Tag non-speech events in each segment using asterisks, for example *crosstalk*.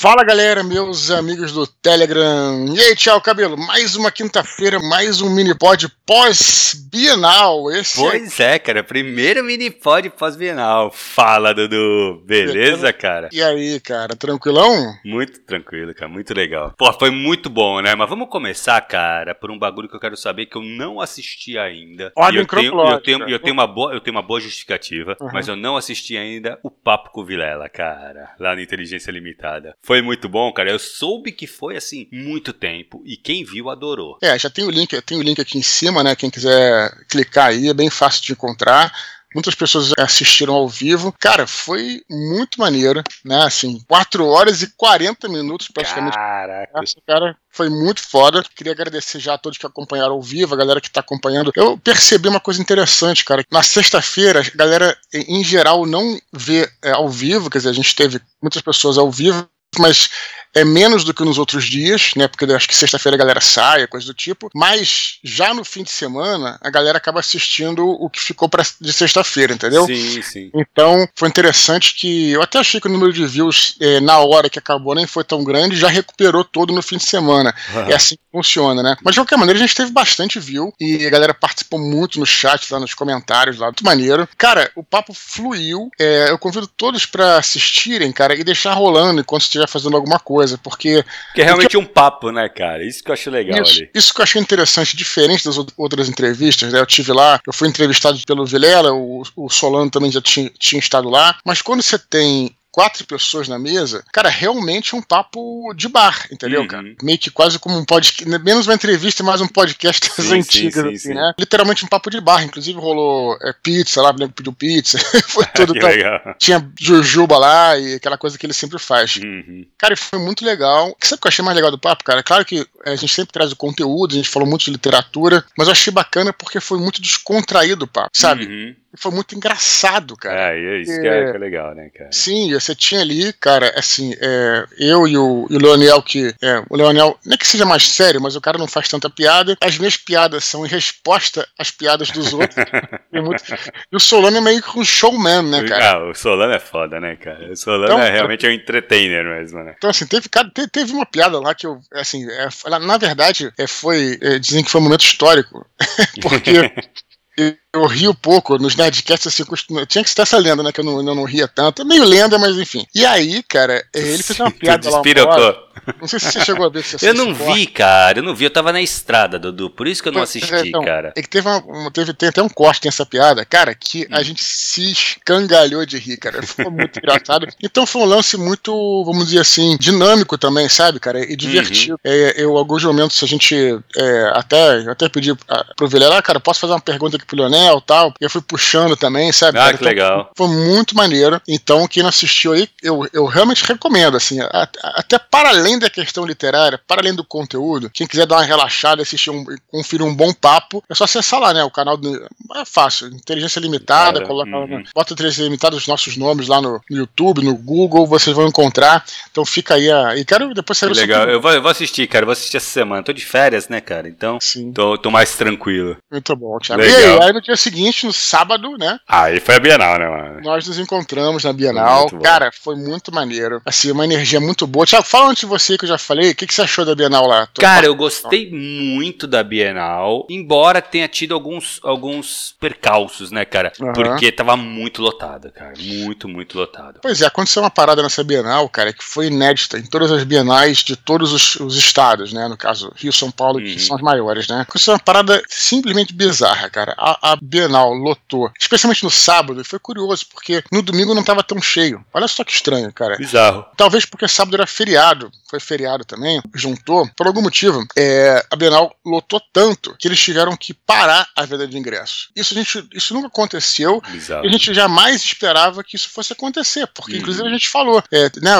Fala galera, meus amigos do Telegram. E aí, tchau, cabelo. Mais uma quinta-feira, mais um mini pod pós-bienal. Esse Pois é, cara. Primeiro mini pod pós-bienal. Fala, Dudu. Beleza, cara? E aí, cara, tranquilão? Muito tranquilo, cara. Muito legal. Pô, foi muito bom, né? Mas vamos começar, cara, por um bagulho que eu quero saber que eu não assisti ainda. Ordem e eu tenho, eu tenho, eu tenho uma boa, eu tenho uma boa justificativa, Uhum. mas eu não assisti ainda o Papo com o Vilela, cara, lá no Inteligência Limitada. Foi muito bom, cara. Eu soube que foi assim muito tempo e quem viu adorou. É, já tem o link, tem o link aqui em cima, né? Quem quiser clicar aí, é bem fácil de encontrar. Muitas pessoas assistiram ao vivo. Cara, foi muito maneiro, né? Assim, 4 horas e 40 minutos praticamente. Caraca. Esse cara foi muito foda. Queria agradecer já a todos que acompanharam ao vivo, a galera que tá acompanhando. Eu percebi uma coisa interessante, cara. Na sexta-feira, a galera, em geral, não vê é, ao vivo, quer dizer, a gente teve muitas pessoas ao vivo, mas é menos do que nos outros dias, né? Porque eu acho que sexta-feira a galera sai, coisa do tipo. Mas já no fim de semana, a galera acaba assistindo o que ficou pra, de sexta-feira, entendeu? Sim, sim. Então, foi interessante que eu até achei que o número de views eh, na hora que acabou nem foi tão grande, já recuperou todo no fim de semana. É assim que funciona, né? Mas de qualquer maneira, a gente teve bastante view e a galera participou muito no chat, lá nos comentários, lá, muito maneiro. Cara, o papo fluiu. eh, eu convido todos pra assistirem, cara, e deixar rolando enquanto estiver fazendo alguma coisa, porque Porque é realmente um papo, né, cara? Isso que eu acho legal isso, ali. isso que eu achei interessante, diferente das out- outras entrevistas, né? Eu tive lá, eu fui entrevistado pelo Vilela, o, o Solano também já tinha, tinha estado lá, mas quando você tem quatro pessoas na mesa, cara, realmente é um papo de bar, entendeu, Uhum. cara? Meio que quase como um podcast, menos uma entrevista, mais um podcast das antigas, sim, assim, sim. né? Literalmente um papo de bar, inclusive rolou é, pizza lá, o pediu pizza, *laughs* foi *laughs* tudo, que legal. tinha jujuba lá e aquela coisa que ele sempre faz. Uhum. Cara, e foi muito legal. Sabe o que eu achei mais legal do papo, cara? Claro que a gente sempre traz o conteúdo, a gente falou muito de literatura, mas eu achei bacana porque foi muito descontraído o papo, sabe? Uhum. E foi muito engraçado, cara. É, e isso que é, que é legal, né, cara? Sim, você tinha ali, cara, assim, é, eu e o, e o Leonel, que. É, o Leonel, não é que seja mais sério, mas o cara não faz tanta piada. As minhas piadas são em resposta às piadas dos outros. Tem *laughs* muito- E o Solano é meio que um showman, né, cara? Ah, o Solano é foda, né, cara? O Solano Então, é realmente um entertainer mesmo, né? Então, assim, teve, cara, te- teve uma piada lá que eu, assim, é, ela, na verdade, é, foi, é, dizem que foi um momento histórico, *laughs* porque *laughs* eu, rio pouco nos Nerdcasts, assim, costuma, tinha que estar essa lenda, né, que eu não, eu não ria tanto, é meio lenda, mas enfim. E aí, cara, ele fez uma piada lá uma hora, não sei se você chegou a ver. Se você Eu não vi, cara. Eu não vi. Eu tava na estrada, Dudu. Por isso que eu não é, assisti, então, cara. É que teve, uma, uma- teve tem até um corte nessa piada, cara, que Hum. a gente se escangalhou de rir, cara. Foi muito *laughs* engraçado. Então foi um lance muito, vamos dizer assim, dinâmico também, sabe, cara? E divertido. Uhum. É, eu, alguns momentos, a gente é, até, eu até pedi ah, pro Vilela, ah, cara, posso fazer uma pergunta aqui pro Leonel e tal? E eu fui puxando também, sabe? Ah, cara? que legal. Foi muito maneiro. Então, quem não assistiu aí, eu, eu realmente recomendo, assim, a- a- até para além da questão literária, para além do conteúdo, quem quiser dar uma relaxada, assistir um, conferir um bom papo, é só acessar lá, né? O canal do. É fácil, Inteligência Limitada, Cara, coloca uhum. bota Inteligência Limitada, os nossos nomes lá no, no YouTube, no Google, vocês vão encontrar. Então fica aí a. E quero depois sair Que seu legal. Eu vou, eu vou assistir, cara. Eu vou assistir essa semana. Tô de férias, né, cara? Então, Sim, tô, tô mais tranquilo. muito bom, Thiago. E Legal. aí, aí no dia seguinte, no sábado, né? Aí foi a Bienal, né, mano? Nós nos encontramos na Bienal. Bom. Cara, foi muito maneiro. Assim, uma energia muito boa. Tiago, fala antes de você que eu já falei. O que, que você achou da Bienal lá? Tô- Cara, eu gostei muito da Bienal, embora tenha tido alguns, alguns percalços, né, cara? Aham. Porque tava muito lotado, cara. Muito, muito lotado. Pois é, aconteceu uma parada nessa Bienal, cara, que foi inédita em todas as bienais de todos os, os estados, né? No caso, Rio, São Paulo, que Uhum. são as maiores, né? Aconteceu uma parada simplesmente bizarra, cara. A, a Bienal lotou, especialmente no sábado, e foi curioso, porque no domingo não tava tão cheio. Olha só que estranho, cara. Bizarro. Talvez porque sábado era feriado, foi feriado também, juntou. Por algum motivo, é, a Bienal lotou tanto que eles tiveram que parar a venda de ingressos. Isso, a gente, isso nunca aconteceu Bizarro. e a gente jamais esperava que isso fosse acontecer, porque Uhum. inclusive a gente falou, é, né,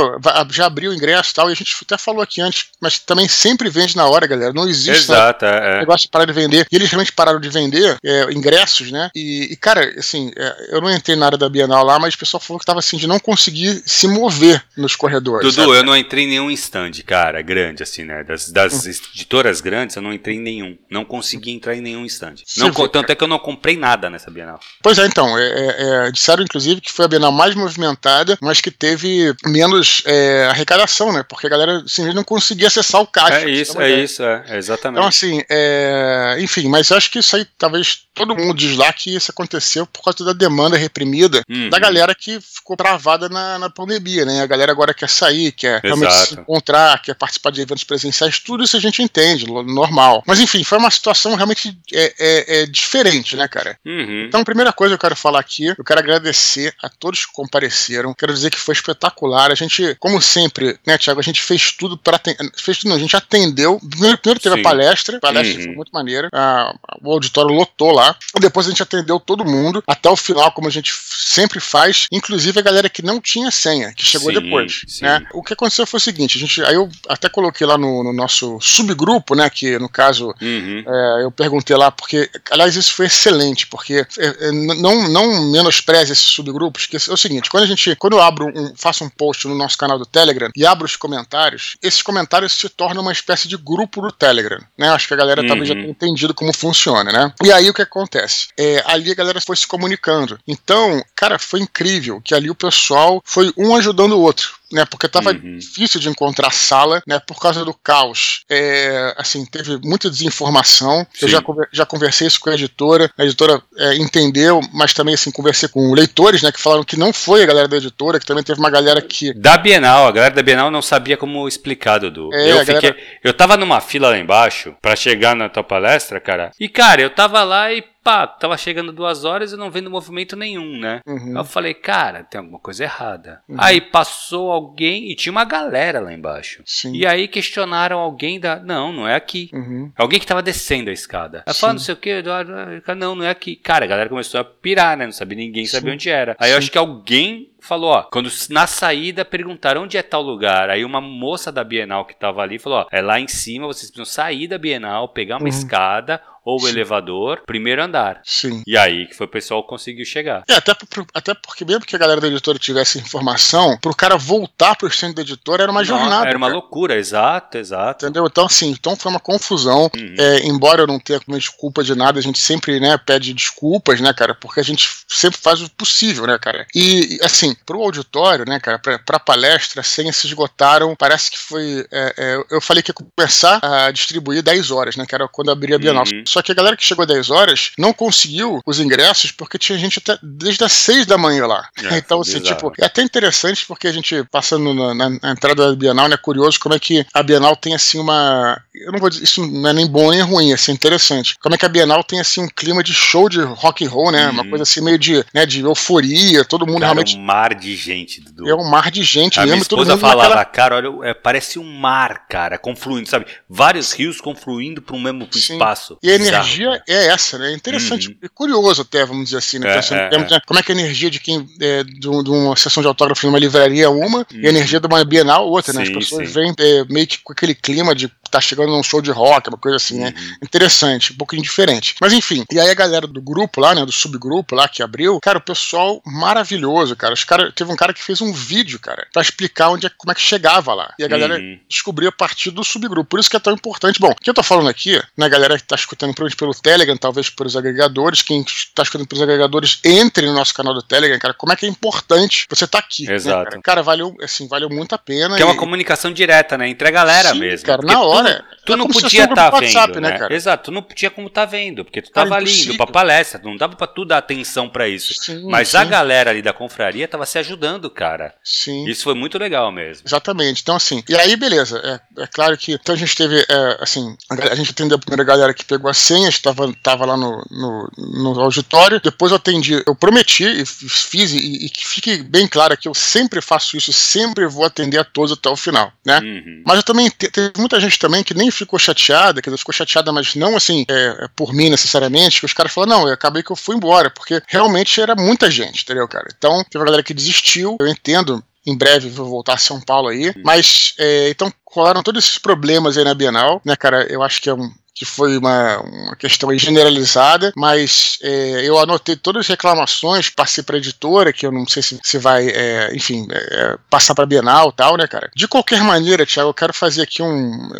já abriu o ingresso e tal, e a gente até falou aqui antes, mas também sempre vende na hora, galera. Não existe Exato, é. é. negócio de parar de vender. E eles realmente pararam de vender é, ingressos, né? E, e, cara, assim, é, eu não entrei na área da Bienal lá, mas o pessoal falou que tava assim, de não conseguir se mover nos corredores. Dudu, sabe? eu não entrei em nenhum stand, cara, grande, assim, né? Das, das hum. editoras grandes, eu não entrei em nenhum. Não consegui entrar em nenhum stand. Não, tanto é que eu não comprei nada nessa Bienal. Pois é, então. É, é, é, disseram, inclusive, que foi a Bienal mais movimentada, mas que teve menos é, arrecadação, né? Porque a galera simplesmente não conseguia acessar o caixa. É isso, é isso, é, exatamente. Então, assim, é, enfim, mas eu acho que isso aí talvez todo mundo diz lá que isso aconteceu por causa da demanda reprimida uhum. da galera que ficou travada na, na pandemia, né? A galera agora quer sair, quer realmente se encontrar, quer participar de eventos presenciais, tudo isso a gente entende, normal. Mas enfim, foi uma situação realmente é, é, é diferente, né, cara? Uhum. Então, a primeira coisa que eu quero falar aqui, eu quero agradecer a todos que compareceram, quero dizer que foi espetacular. A gente, como sempre, né, Tiago, a gente fez tudo para fez tudo, não, a gente atendeu. Primeiro, primeiro teve Sim. a palestra, a palestra uhum. foi muito maneira, a, o auditório lotou lá. Depois a gente atendeu todo mundo até o final, como a gente sempre faz, inclusive a galera que não tinha senha, que chegou sim, depois. Sim. Né? O que aconteceu foi o seguinte: a gente, aí eu até coloquei lá no, no nosso subgrupo, né? Que no caso uhum. é, eu perguntei lá, porque, aliás, isso foi excelente, porque é, é, não, não menospreze esses subgrupos, que é o seguinte: quando a gente, quando eu abro um, faço um post no nosso canal do Telegram e abro os comentários, esses comentários se tornam uma espécie de grupo do Telegram, né? Acho que a galera uhum. talvez já tenha entendido como funciona, né? E aí o que acontece? É, ali a galera foi se comunicando. Então, cara, foi incrível que ali o pessoal foi um ajudando o outro né? Porque tava uhum. difícil de encontrar sala, né? Por causa do caos. É, assim, teve muita desinformação. Sim. Eu já, já conversei isso com a editora. A editora é, entendeu, mas também assim, conversei com leitores, né? Que falaram que não foi a galera da editora, que também teve uma galera que. Da Bienal, a galera da Bienal não sabia como explicar, Dudu. É, eu, fiquei, galera... eu tava numa fila lá embaixo para chegar na tua palestra, cara. E, cara, eu tava lá e pá, tava chegando duas horas e não vendo movimento nenhum, né? Uhum. Aí eu falei, cara, tem alguma coisa errada. Uhum. Aí passou alguém e tinha uma galera lá embaixo. Sim. E aí questionaram alguém da. Não, não é aqui. Uhum. Alguém que tava descendo a escada. Ela falou, não sei o que, Eduardo. Não, não é aqui. Cara, a galera começou a pirar, né? Não sabia, ninguém Sim. sabia onde era. Aí Sim. eu acho que alguém falou, ó, quando na saída perguntaram onde é tal lugar, aí uma moça da Bienal que tava ali falou, ó, é lá em cima, vocês precisam sair da Bienal, pegar uma uhum. escada ou o elevador, primeiro andar. Sim. E aí que foi o pessoal conseguiu chegar. É, até, até porque mesmo que a galera da editora tivesse informação, pro cara voltar pro centro da editora era uma Não, jornada. Era uma cara. loucura, exato, exato. Entendeu? Então, assim, então foi uma confusão. Uhum. É, embora eu não tenha como desculpa de nada, a gente sempre, né, pede desculpas, né, cara, porque a gente sempre faz o possível, né, cara. E, assim, pro auditório, né, cara, pra, pra palestra, as senhas se esgotaram, parece que foi. É, é, eu falei que ia começar a distribuir 10 horas, né, que era quando abria a Bienal. Uhum. Só que a galera que chegou 10 horas não conseguiu os ingressos porque tinha gente até desde as 6 da manhã lá. É, *laughs* então, assim, tipo, é até interessante porque a gente, passando na, na, na, entrada da Bienal, né, é curioso como é que a Bienal tem, assim, uma. Eu não vou dizer, isso não é nem bom nem ruim, assim, interessante. Como é que a Bienal tem, assim, um clima de show de rock and roll, né? Uhum. Uma coisa assim, meio de, né, de euforia, todo mundo Cara, realmente. É um mar de gente. É um mar de gente a. Minha esposa falava, naquela... cara, olha, é, parece um mar, cara, confluindo, sabe? Vários rios confluindo para um mesmo Sim. espaço. E a energia é essa, né? É interessante uhum. e curioso até, vamos dizer assim, né? É, é, é. Né? Como é que a energia de quem é, de, uma sessão de autógrafo numa livraria é uma uhum. e a uhum. energia de uma Bienal outra, sim, né? As pessoas sim. vêm é, meio que com aquele clima de tá chegando num show de rock, uma coisa assim, né? Uhum. Interessante, um pouquinho diferente. Mas enfim, e aí a galera do grupo lá, né? Do subgrupo lá que abriu, cara, o pessoal maravilhoso, cara. Os cara, teve um cara que fez um vídeo, cara, pra explicar onde é, como é que chegava lá. E a galera uhum. descobriu a partir do subgrupo. Por isso que é tão importante. Bom, o que eu tô falando aqui, né, galera que tá escutando pelo Telegram, talvez pelos agregadores, quem tá escutando pelos agregadores, entre no nosso canal do Telegram, cara, como é que é importante você tá aqui. Exato. Né, cara? cara, valeu, assim, valeu muito a pena. Que e... é uma comunicação direta, né? Entre a galera Sim, mesmo. Cara, na hora. Tu, tu é não podia estar tá vendo, né? né Exato, tu não podia como tá vendo, porque tu tava ali indo pra palestra, não dava pra tu dar atenção para isso. Sim, Mas sim. a galera ali da confraria tava se ajudando, cara. Sim. Isso foi muito legal mesmo. Exatamente. Então, assim, e aí, beleza. É, é claro que então a gente teve, é, assim, a, gente atendeu a primeira galera que pegou a senha, estava tava lá no, no, no, auditório. Depois eu atendi, eu prometi e fiz, e, e, que fique bem claro que eu sempre faço isso, sempre vou atender a todos até o final, né? Uhum. Mas eu também, teve muita gente também que nem ficou chateada, quer dizer, ficou chateada, mas não assim, é, é, por mim necessariamente, que os caras falaram, não, eu acabei que eu fui embora, porque realmente era muita gente, entendeu, cara? Então, teve uma galera que desistiu, eu entendo, em breve vou voltar a São Paulo aí. Mas, é, então, rolaram todos esses problemas aí na Bienal, né, cara? Eu acho que é um, que foi uma, uma questão generalizada, mas é, eu anotei todas as reclamações, passei para editora, que eu não sei se, se vai, é, enfim, é, passar para Bienal tal, né, cara? De qualquer maneira, Tiago, eu quero fazer aqui um.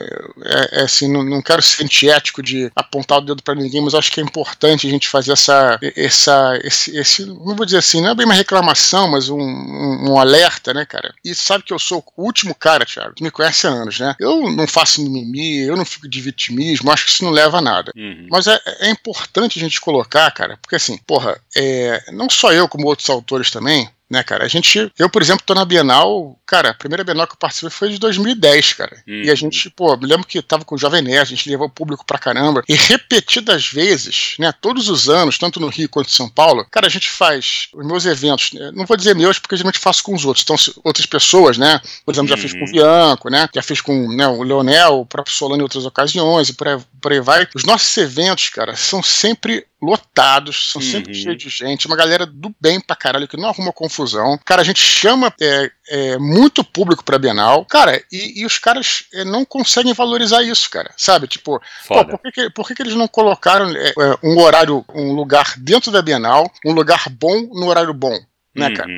É, é, assim, não, não quero ser antiético de apontar o dedo para ninguém, mas acho que é importante a gente fazer essa, essa, esse, esse, não vou dizer assim, não é bem uma reclamação, mas um, um, um alerta, né, cara? E sabe que eu sou o último cara, Thiago, que me conhece há anos, né? Eu não faço mimimi, eu não fico de vitimismo, acho isso não leva a nada. Uhum. Mas é, é, importante a gente colocar, cara, porque assim, porra, é, não só eu, como outros autores também, né, cara? A gente, eu, por exemplo, tô na Bienal, cara, a primeira Bienal que eu participei foi de 2010, cara. Uhum. E a gente, pô, me lembro que tava com o Jovem Nerd, a gente levou o público pra caramba. E repetidas vezes, né, todos os anos, tanto no Rio quanto em São Paulo, cara, a gente faz os meus eventos, né, não vou dizer meus, porque geralmente faço com os outros, então outras pessoas, né? Por exemplo, já fiz com o uhum. Bianco, né? Já fiz com né, o Leonel, o próprio Solano em outras ocasiões, e por aí, por aí vai. Os nossos eventos, cara, são sempre lotados, são uhum. sempre cheios de gente, uma galera do bem pra caralho, que não arruma confusão. Cara, a gente chama é, é, muito público pra Bienal, cara, e, e os caras é, não conseguem valorizar isso, cara, sabe? Tipo, pô, por, que, que, por que, que, eles não colocaram é, é, um horário, um lugar dentro da Bienal, um lugar bom no horário bom, né, uhum. cara?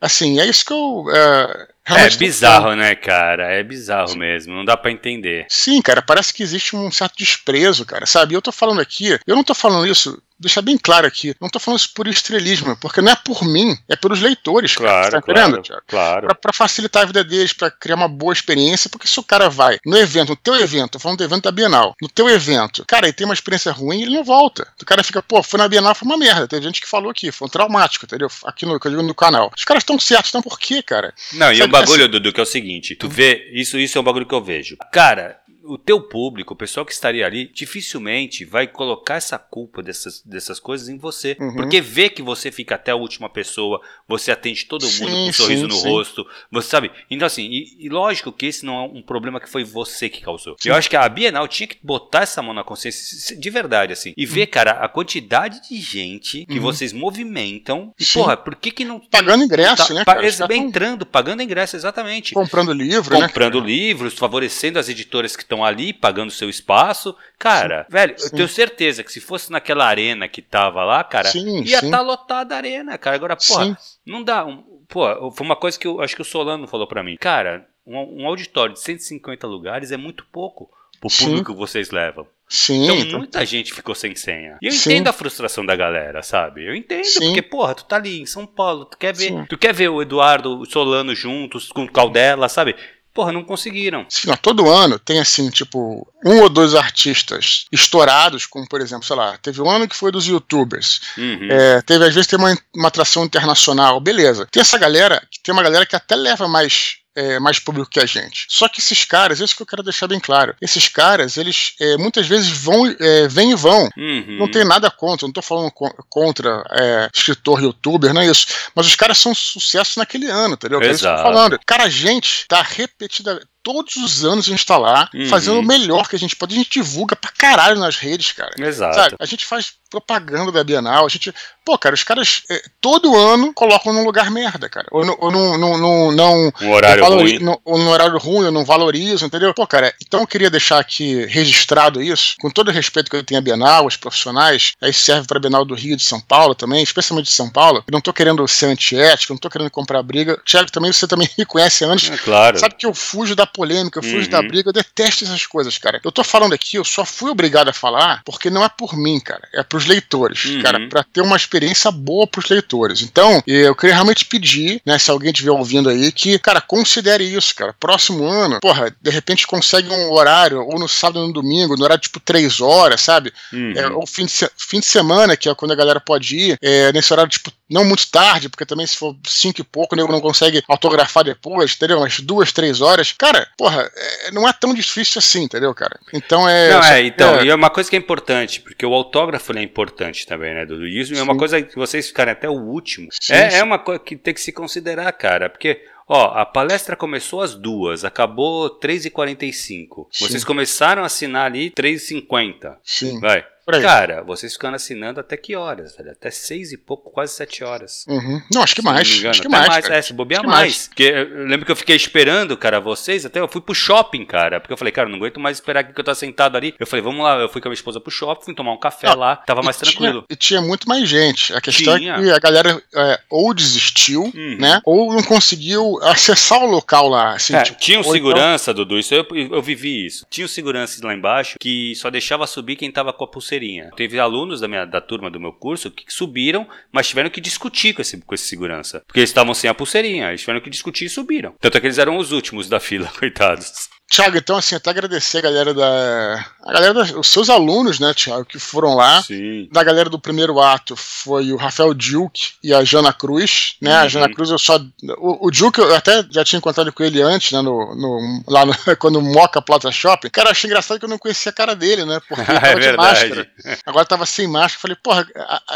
Assim, é isso que eu. É, é bizarro, né, cara? É bizarro Sim. mesmo, não dá para entender. Sim, cara, parece que existe um certo desprezo, cara, sabe? Eu tô falando aqui, eu não tô falando isso deixar bem claro aqui, não tô falando isso por estrelismo, porque não é por mim, é pelos leitores, claro, cara, tá entendendo? Claro, claro. Pra, pra, facilitar a vida deles, pra criar uma boa experiência, porque se o cara vai no evento, no teu evento, tô falando do evento da Bienal, no teu evento, cara, ele tem uma experiência ruim, ele não volta. O cara fica, pô, foi na Bienal, foi uma merda. Teve gente que falou aqui, foi um traumático, entendeu? Aqui no, no canal. Os caras estão certos, então por quê, cara? Não, Sabe, e um bagulho, assim, Dudu, que é o seguinte, tu vê, isso, isso é um bagulho que eu vejo. Cara, o teu público, o pessoal que estaria ali, dificilmente vai colocar essa culpa dessas, dessas coisas em você. Uhum. Porque vê que você fica até a última pessoa, você atende todo mundo sim, com um sorriso sim, no rosto, você sabe? Então, assim, e, e, lógico que esse não é um problema que foi você que causou. Eu acho que a Bienal tinha que botar essa mão na consciência, de verdade, assim, e ver, cara, a quantidade de gente que uhum. vocês movimentam. E, porra, por que que não. Pagando ingresso, tá, né? Cara? Entrando, pagando ingresso, exatamente. Comprando livro, Comprando né? Comprando livros, favorecendo as editoras que estão estão ali pagando seu espaço. Cara, sim, velho, sim. eu tenho certeza que se fosse naquela arena que tava lá, cara, sim, ia estar tá lotada a arena, cara. Agora, porra, não dá. Um, pô, foi uma coisa que eu acho que o Solano falou para mim. Cara, um, um, auditório de 150 lugares é muito pouco pro público que vocês levam. Sim, então, então muita gente ficou sem senha. E eu Sim. entendo a frustração da galera, sabe? Eu entendo, Sim. porque, porra, tu tá ali em São Paulo, tu quer ver, Sim. tu quer ver o Eduardo o Solano juntos com o Caldela, sabe? Porra, não conseguiram. Sim, ó, todo ano tem assim, tipo, um ou dois artistas estourados, como por exemplo, sei lá, teve um ano que foi dos youtubers. Uhum. É, teve, às vezes, tem uma, uma atração internacional, beleza. Tem essa galera, tem uma galera que até leva mais é, mais público que a gente. Só que esses caras, isso que eu quero deixar bem claro, esses caras, eles é, muitas vezes vão, é, vêm e vão. Uhum. Não tem nada contra, não tô falando contra é, escritor, youtuber, não é isso. Mas os caras são sucesso naquele ano, entendeu? É isso que eu tô falando. Cara, a gente tá repetida todos os anos a gente tá lá, uhum. fazendo o melhor que a gente pode. A gente divulga pra caralho nas redes, cara. Exato. Sabe? A gente faz propaganda da Bienal, a gente. Pô, cara, os caras é, todo ano colocam num lugar merda, cara. Ou, no, ou no, no, no, não. Um horário ruim. No, ou no horário ruim, eu não valorizo, entendeu? Pô, cara, então eu queria deixar aqui registrado isso, com todo o respeito que eu tenho à Bienal, os profissionais, aí serve pra Bienal do Rio de São Paulo também, especialmente de São Paulo. Eu não tô querendo ser antiético, não tô querendo comprar briga. Tiago, também você também *laughs* me conhece antes. É, claro. Sabe que eu fujo da polêmica, eu fujo uhum. da briga, eu detesto essas coisas, cara. Eu tô falando aqui, eu só fui obrigado a falar porque não é por mim, cara. É pros leitores, uhum. cara, pra ter uma experiência boa pros leitores. Então, eu queria realmente pedir, né, se alguém estiver ouvindo aí, que, cara, considere isso, cara. Próximo ano, porra, de repente consegue um horário, ou no sábado ou no domingo, no horário tipo três horas, sabe? Uhum. É, ou fim de, fim de semana, que é quando a galera pode ir, é, nesse horário tipo não muito tarde, porque também se for cinco e pouco, o nego não consegue autografar depois, entendeu? Umas duas, três horas. Cara, porra, é, não é tão difícil assim, entendeu, cara? Então é. Não, é, então, é... e é uma coisa que é importante, porque o autógrafo é importante também, né, Dudu? Isso é uma coisa que vocês ficarem até o último. Sim, é, sim. é uma coisa que tem que se considerar, cara, porque. Ó, a palestra começou às duas, acabou 3h45. Vocês começaram a assinar ali 3h50. Sim. Vai. Cara, vocês ficando assinando até que horas, velho? Até seis e pouco, quase sete horas. Uhum. Não, acho que mais. Engano, acho que mais. mais é, se bobear mais. mais. Porque eu lembro que eu fiquei esperando, cara, vocês, até eu fui pro shopping, cara. Porque eu falei, cara, não aguento mais esperar aqui que eu tô sentado ali. Eu falei, vamos lá, eu fui com a minha esposa pro shopping, fui tomar um café não, lá, tava mais tranquilo. Tinha, e tinha muito mais gente. A questão tinha. é que a galera é, ou desistiu, uhum. né? Ou não conseguiu acessar o local lá. Assim, é, tipo, tinha um segurança, então... Dudu, isso eu, eu vivi isso. Tinha um segurança lá embaixo que só deixava subir quem tava com a pulseirinha. Teve alunos da minha da turma do meu curso que subiram, mas tiveram que discutir com esse, com esse segurança. Porque eles estavam sem a pulseirinha, eles tiveram que discutir e subiram. Tanto é que eles eram os últimos da fila, *laughs* coitados. Tiago, então, assim, até agradecer a galera da. A galera dos os seus alunos, né, Tiago, que foram lá. Sim. Da galera do primeiro ato foi o Rafael Duke e a Jana Cruz, né? Uhum. A Jana Cruz eu só. O, o Duke eu até já tinha encontrado com ele antes, né? No, no lá no, *laughs* quando Moca Plaza Shopping. Cara, achei engraçado que eu não conhecia a cara dele, né? Porque *laughs* ele tava é de máscara. Agora tava sem máscara. Falei, porra,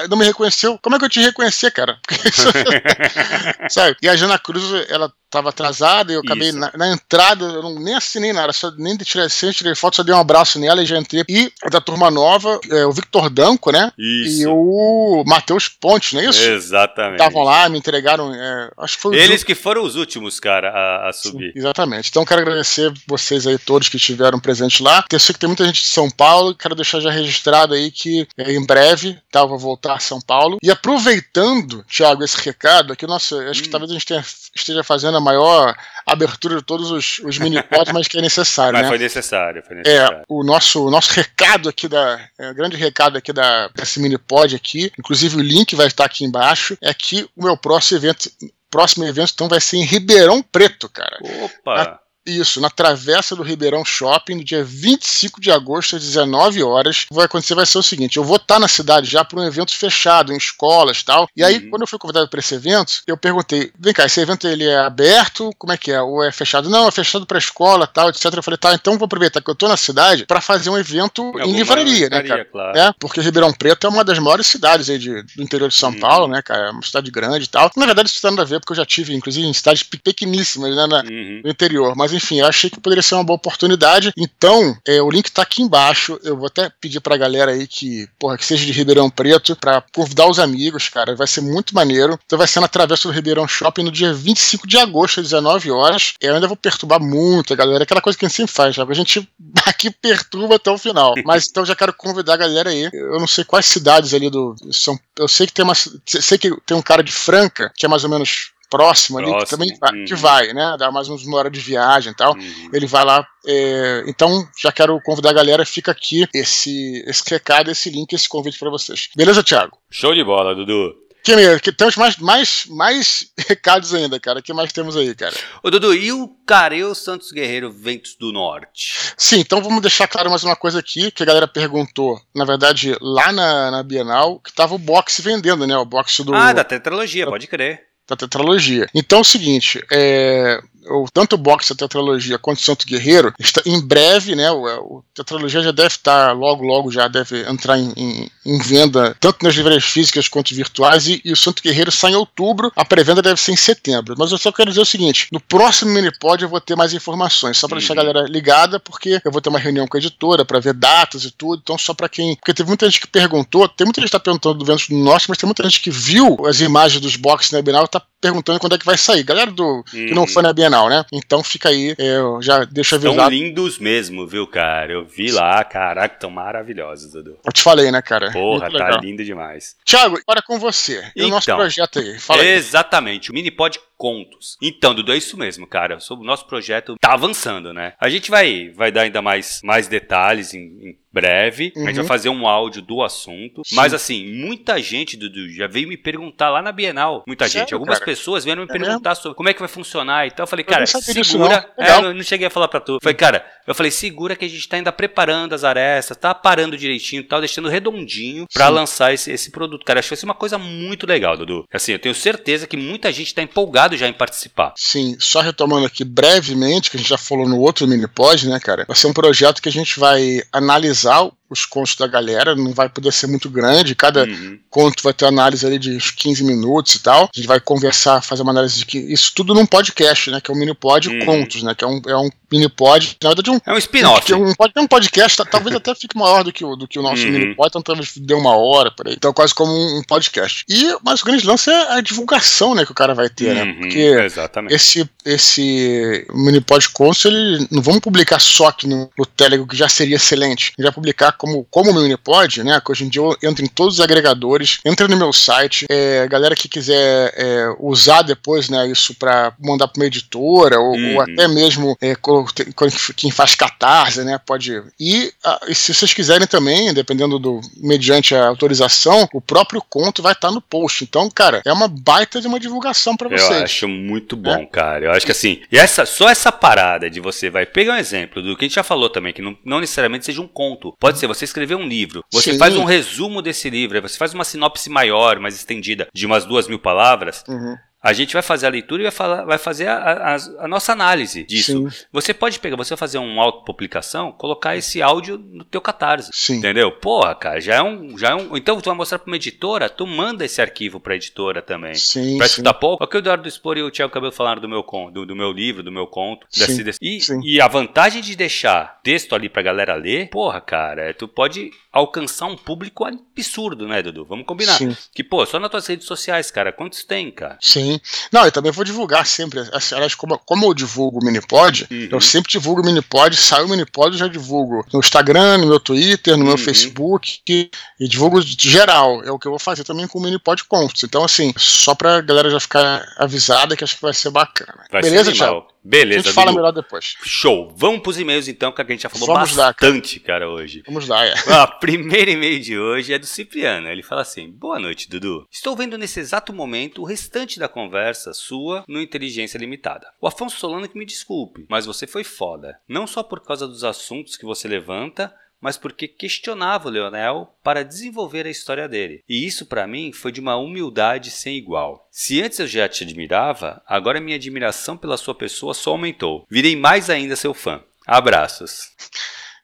não me reconheceu? Como é que eu te reconhecer, cara? *laughs* Sabe? E a Jana Cruz, ela tava atrasada e eu acabei na, na, entrada, eu não, nem assinei nada, só, nem tirei, sem tirei foto, só dei um abraço nela e já entrei. E da turma nova, é, o Victor Danco, né? Isso. E o Matheus Pontes, não é isso? Exatamente. Estavam lá, me entregaram. É, acho que foi Eles que foram os últimos, cara, a, a subir. Sim, exatamente. Então quero agradecer vocês aí todos que estiveram presentes lá. Eu sei que tem muita gente de São Paulo, quero deixar já registrado aí que é, em breve tá, eu vou voltar a São Paulo. E aproveitando, Thiago, esse recado, aqui, nossa, acho hum. que talvez a gente tenha, esteja fazendo a maior abertura de todos os, os mini *laughs* pods, mas que é necessário. mas né? foi necessário, foi necessário. É, o nosso, nosso recado aqui da. É, o grande recado aqui da, desse mini pod aqui, inclusive o link vai estar aqui embaixo, é que o meu próximo evento próximo evento então vai ser em Ribeirão Preto, cara. Opa! Isso, na Travessa do Ribeirão Shopping, no dia 25 de agosto, às 19 horas. O que vai acontecer vai ser o seguinte: eu vou estar na cidade já para um evento fechado, em escolas e tal. E aí, uhum. quando eu fui convidado para esse evento, eu perguntei: vem cá, esse evento ele é aberto? Como é que é? Ou é fechado? Não, é fechado para escola tal, etc. Eu falei: tá, então vou aproveitar que eu tô na cidade para fazer um evento é em livraria, né, cara? Claro. É, porque Ribeirão Preto é uma das maiores cidades aí de, do interior de São uhum. Paulo, né, cara? É uma cidade grande e tal. Na verdade, isso tem nada a ver, porque eu já tive, inclusive, em cidades pequeníssimas, né, na, uhum. no interior. Mas enfim, eu achei que poderia ser uma boa oportunidade. Então, é, o link tá aqui embaixo. Eu vou até pedir pra galera aí que, porra, que seja de Ribeirão Preto, pra convidar os amigos, cara. Vai ser muito maneiro. Então vai ser na Travessa do Ribeirão Shopping no dia 25 de agosto, às 19 horas. Eu ainda vou perturbar muito a galera, aquela coisa que a gente sempre faz, sabe? A gente *laughs* aqui perturba até o final. Mas então já quero convidar a galera aí. Eu não sei quais cidades ali do. São, eu sei que tem uma. Sei que tem um cara de Franca, que é mais ou menos próximo, ali, que também vai, uhum. que vai, né? Dá mais uma hora de viagem e tal. Uhum. Ele vai lá. É, então, já quero convidar a galera, fica aqui esse, esse recado, esse link, esse convite para vocês. Beleza, Thiago? Show de bola, Dudu. Que, que temos mais, mais, mais *laughs* recados ainda, cara. O que mais temos aí, cara? Ô, Dudu, e o cara, o Santos Guerreiro Ventos do Norte? Sim, então vamos deixar claro mais uma coisa aqui, que a galera perguntou, na verdade, lá na, na Bienal, que tava o boxe vendendo, né? O boxe do. Ah, da tetralogia, pode crer da tetralogia. Então é o seguinte, é, o, tanto o boxe, a tetralogia, quanto o Santo Guerreiro, está em breve, né? O, o tetralogia já deve estar, logo, logo já deve entrar em, em, em venda, tanto nas livrarias físicas quanto virtuais, e, e, o Santo Guerreiro sai em outubro, a pré-venda deve ser em setembro. Mas eu só quero dizer o seguinte: no próximo Minipod eu vou ter mais informações, só para deixar a uhum. galera ligada, porque eu vou ter uma reunião com a editora para ver datas e tudo, então só para quem. Porque teve muita gente que perguntou, tem muita gente que está perguntando do Vênus do Norte, mas tem muita gente que viu as imagens dos boxes na Bienal e tá perguntando quando é que vai sair. Galera do que não uhum. foi na Bienal, né? Então fica aí, eu já deixo avisado. Estão lindos mesmo, viu, cara? Eu vi lá, caraca, estão maravilhosos, Dudu. Eu te falei, né, cara? Porra, tá lindo demais. Tiago, para com você. E então, o nosso então, projeto aí? Fala exatamente, aí. o Minipod Contos. Então, Dudu, é isso mesmo, cara. Sobre o nosso projeto tá avançando, né? A gente vai, vai dar ainda mais, mais detalhes em, em breve. Uhum. A gente vai uhum. fazer um áudio do assunto. Sim. Mas assim, muita gente, Dudu, já veio me perguntar lá na Bienal. Muita Sério, gente. Algumas cara? pessoas vieram me é perguntar mesmo? sobre como é que vai funcionar e tal. Eu falei, cara, eu segura. Não. É, eu não cheguei a falar pra tu. Eu falei, cara, eu falei, segura que a gente tá ainda preparando as arestas, tá parando direitinho e tal, deixando redondinho para lançar esse, esse produto. Cara, acho que vai ser uma coisa muito legal, Dudu. Assim, eu tenho certeza que muita gente tá empolgado já em participar. Sim, só retomando aqui brevemente, que a gente já falou no outro mini pod, né, cara? Vai ser um projeto que a gente vai analisar os contos da galera, não vai poder ser muito grande, cada uhum. conto vai ter análise ali de 15 minutos e tal. A gente vai conversar, fazer uma análise de que isso tudo num podcast, né? Que é um mini pod uhum. contos, né? Que é um, é um mini pod, na verdade, um, é um spin-off. Um, um, um podcast, talvez até fique maior do que o, do que o nosso uhum. mini pod, então talvez dê uma hora por aí. Então, quase como um, podcast. E, mas o grande lance é a divulgação, né? Que o cara vai ter, né? Uhum. Porque Exatamente. esse, esse mini pod contos, ele não vamos publicar só aqui no, no Telegram, que já seria excelente. A gente vai publicar como, como mini pod, né? Que hoje em dia eu entro em todos os agregadores, entra no meu site. É, galera que quiser é, usar depois, né? Isso para mandar para uma editora, ou, uhum. ou até mesmo é, quem faz catarse, né? Pode. E, e, se vocês quiserem também, dependendo do. mediante a autorização, o próprio conto vai estar no post. Então, cara, é uma baita de uma divulgação para vocês. Eu acho muito bom, é. cara. Eu acho que assim, e essa, só essa parada de você vai pegar um exemplo do que a gente já falou também, que não, não necessariamente seja um conto. Pode ser você escrever um livro, você Sim. faz um resumo desse livro, você faz uma sinopse maior, mais estendida, de umas duas mil palavras. Uhum. A gente vai fazer a leitura e vai, falar, vai fazer a, a, a nossa análise disso. Sim. Você pode pegar, você vai fazer uma autopublicação, colocar esse áudio no teu catarse. Sim. Entendeu? Porra, cara, já é um. Já é um então tu vai mostrar para uma editora, tu manda esse arquivo pra editora também. Sim. Pra escutar pouco. É o que o Eduardo Expor e o Thiago Cabelo falaram do meu, do, do meu livro, do meu conto. Sim. Desse, e, e a vantagem de deixar texto ali pra galera ler, porra, cara, é, tu pode alcançar um público absurdo, né, Dudu? Vamos combinar. Sim. Que, pô, só nas tuas redes sociais, cara, quantos tem, cara? Sim. Não, eu também vou divulgar sempre. Aliás, como, como eu divulgo o Minipod, uhum. eu sempre divulgo o Minipod, sai o Minipod, eu já divulgo no Instagram, no meu Twitter, no meu uhum. Facebook, e, e divulgo geral. É o que eu vou fazer também com o Minipod Contos. Então, assim, só pra galera já ficar avisada que acho que vai ser bacana. Vai Beleza, Thiago? Beleza, A gente fala melhor depois. Show. Vamos pros e-mails então, que a gente já falou Vamos bastante, dar, cara. cara. hoje. Vamos lá, é. Ah, *laughs* primeiro e-mail de hoje é do Cipriano. Ele fala assim: Boa noite, Dudu. Estou vendo nesse exato momento o restante da conversa sua no Inteligência Limitada. O Afonso Solano que me desculpe, mas você foi foda. Não só por causa dos assuntos que você levanta, mas porque questionava o Leonel para desenvolver a história dele. E isso para mim foi de uma humildade sem igual. Se antes eu já te admirava, agora minha admiração pela sua pessoa só aumentou. Virei mais ainda seu fã. Abraços.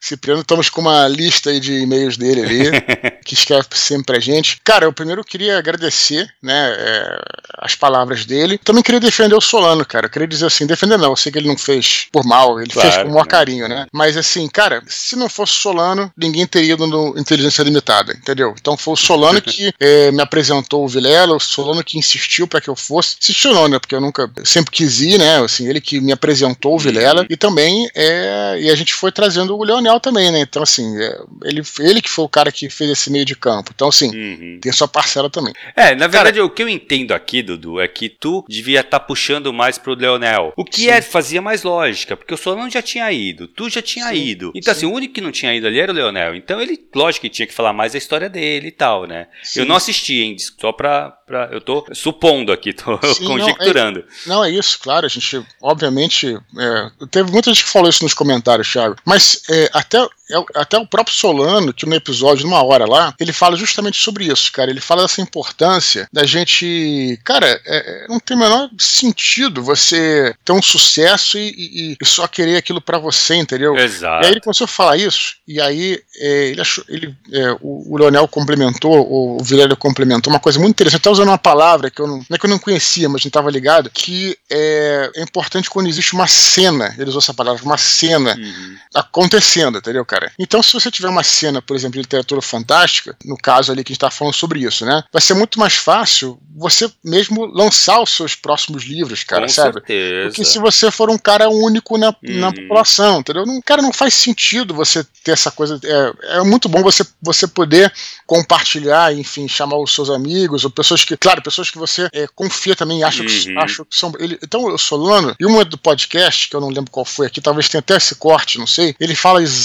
Cipriano, estamos com uma lista aí de e-mails dele ali, *laughs* que escreve sempre pra gente. Cara, eu primeiro queria agradecer, né, é, as palavras dele. Também queria defender o Solano, cara. Eu queria dizer assim, defender não, eu sei que ele não fez por mal, ele claro, fez com o maior né? carinho, né? Mas assim, cara, se não fosse Solano, ninguém teria ido no Inteligência Limitada, entendeu? Então foi o Solano que *laughs* é, me apresentou o Vilela, o Solano que insistiu para que eu fosse. Insistiu não, né? Porque eu nunca, eu sempre quis ir, né? Assim, ele que me apresentou o Vilela e também, é, e a gente foi trazendo o Leonel também, né? Então, assim, é, ele, ele que foi o cara que fez esse meio de campo. Então, assim, uhum. tem sua parcela também. É, na verdade, cara, o que eu entendo aqui, Dudu, é que tu devia estar tá puxando mais pro Leonel. O que é, fazia mais lógica, porque o Solano já tinha ido, tu já tinha sim, ido. Então, sim. assim, o único que não tinha ido ali era o Leonel. Então, ele, lógico que tinha que falar mais a história dele e tal, né? Sim. Eu não assisti, hein? Só pra, pra. Eu tô supondo aqui, *laughs* tô conjecturando. Não é, não, é isso, claro. A gente, obviamente. É, teve muita gente que falou isso nos comentários, Thiago. Mas é, até é até o próprio Solano, que no episódio, numa hora lá, ele fala justamente sobre isso, cara. Ele fala dessa importância da gente. Cara, é, é não tem o menor sentido você ter um sucesso e, e, e só querer aquilo para você, entendeu? Exato. E aí ele começou a falar isso, e aí é, ele achou. Ele, é, o, o Leonel complementou, o Vilela complementou uma coisa muito interessante, até usando uma palavra que eu não, não é que eu não conhecia, mas não estava ligado, que é, é, importante quando existe uma cena, ele usou essa palavra, uma cena uhum. acontecendo, entendeu, cara? Então, se você tiver uma cena, por exemplo, de literatura fantástica, no caso ali que a gente está falando sobre isso, né? Vai ser muito mais fácil você mesmo lançar os seus próximos livros, cara, Com sabe? Certeza. Porque se você for um cara único na, hum. na população, entendeu? Um, cara, não faz sentido você ter essa coisa. É, é muito bom você, você poder compartilhar, enfim, chamar os seus amigos, ou pessoas que, claro, pessoas que você é, confia também, acha, uhum. que, acha que são. Ele, então, o Solano, e uma do podcast, que eu não lembro qual foi aqui, talvez tenha até esse corte, não sei, ele fala exatamente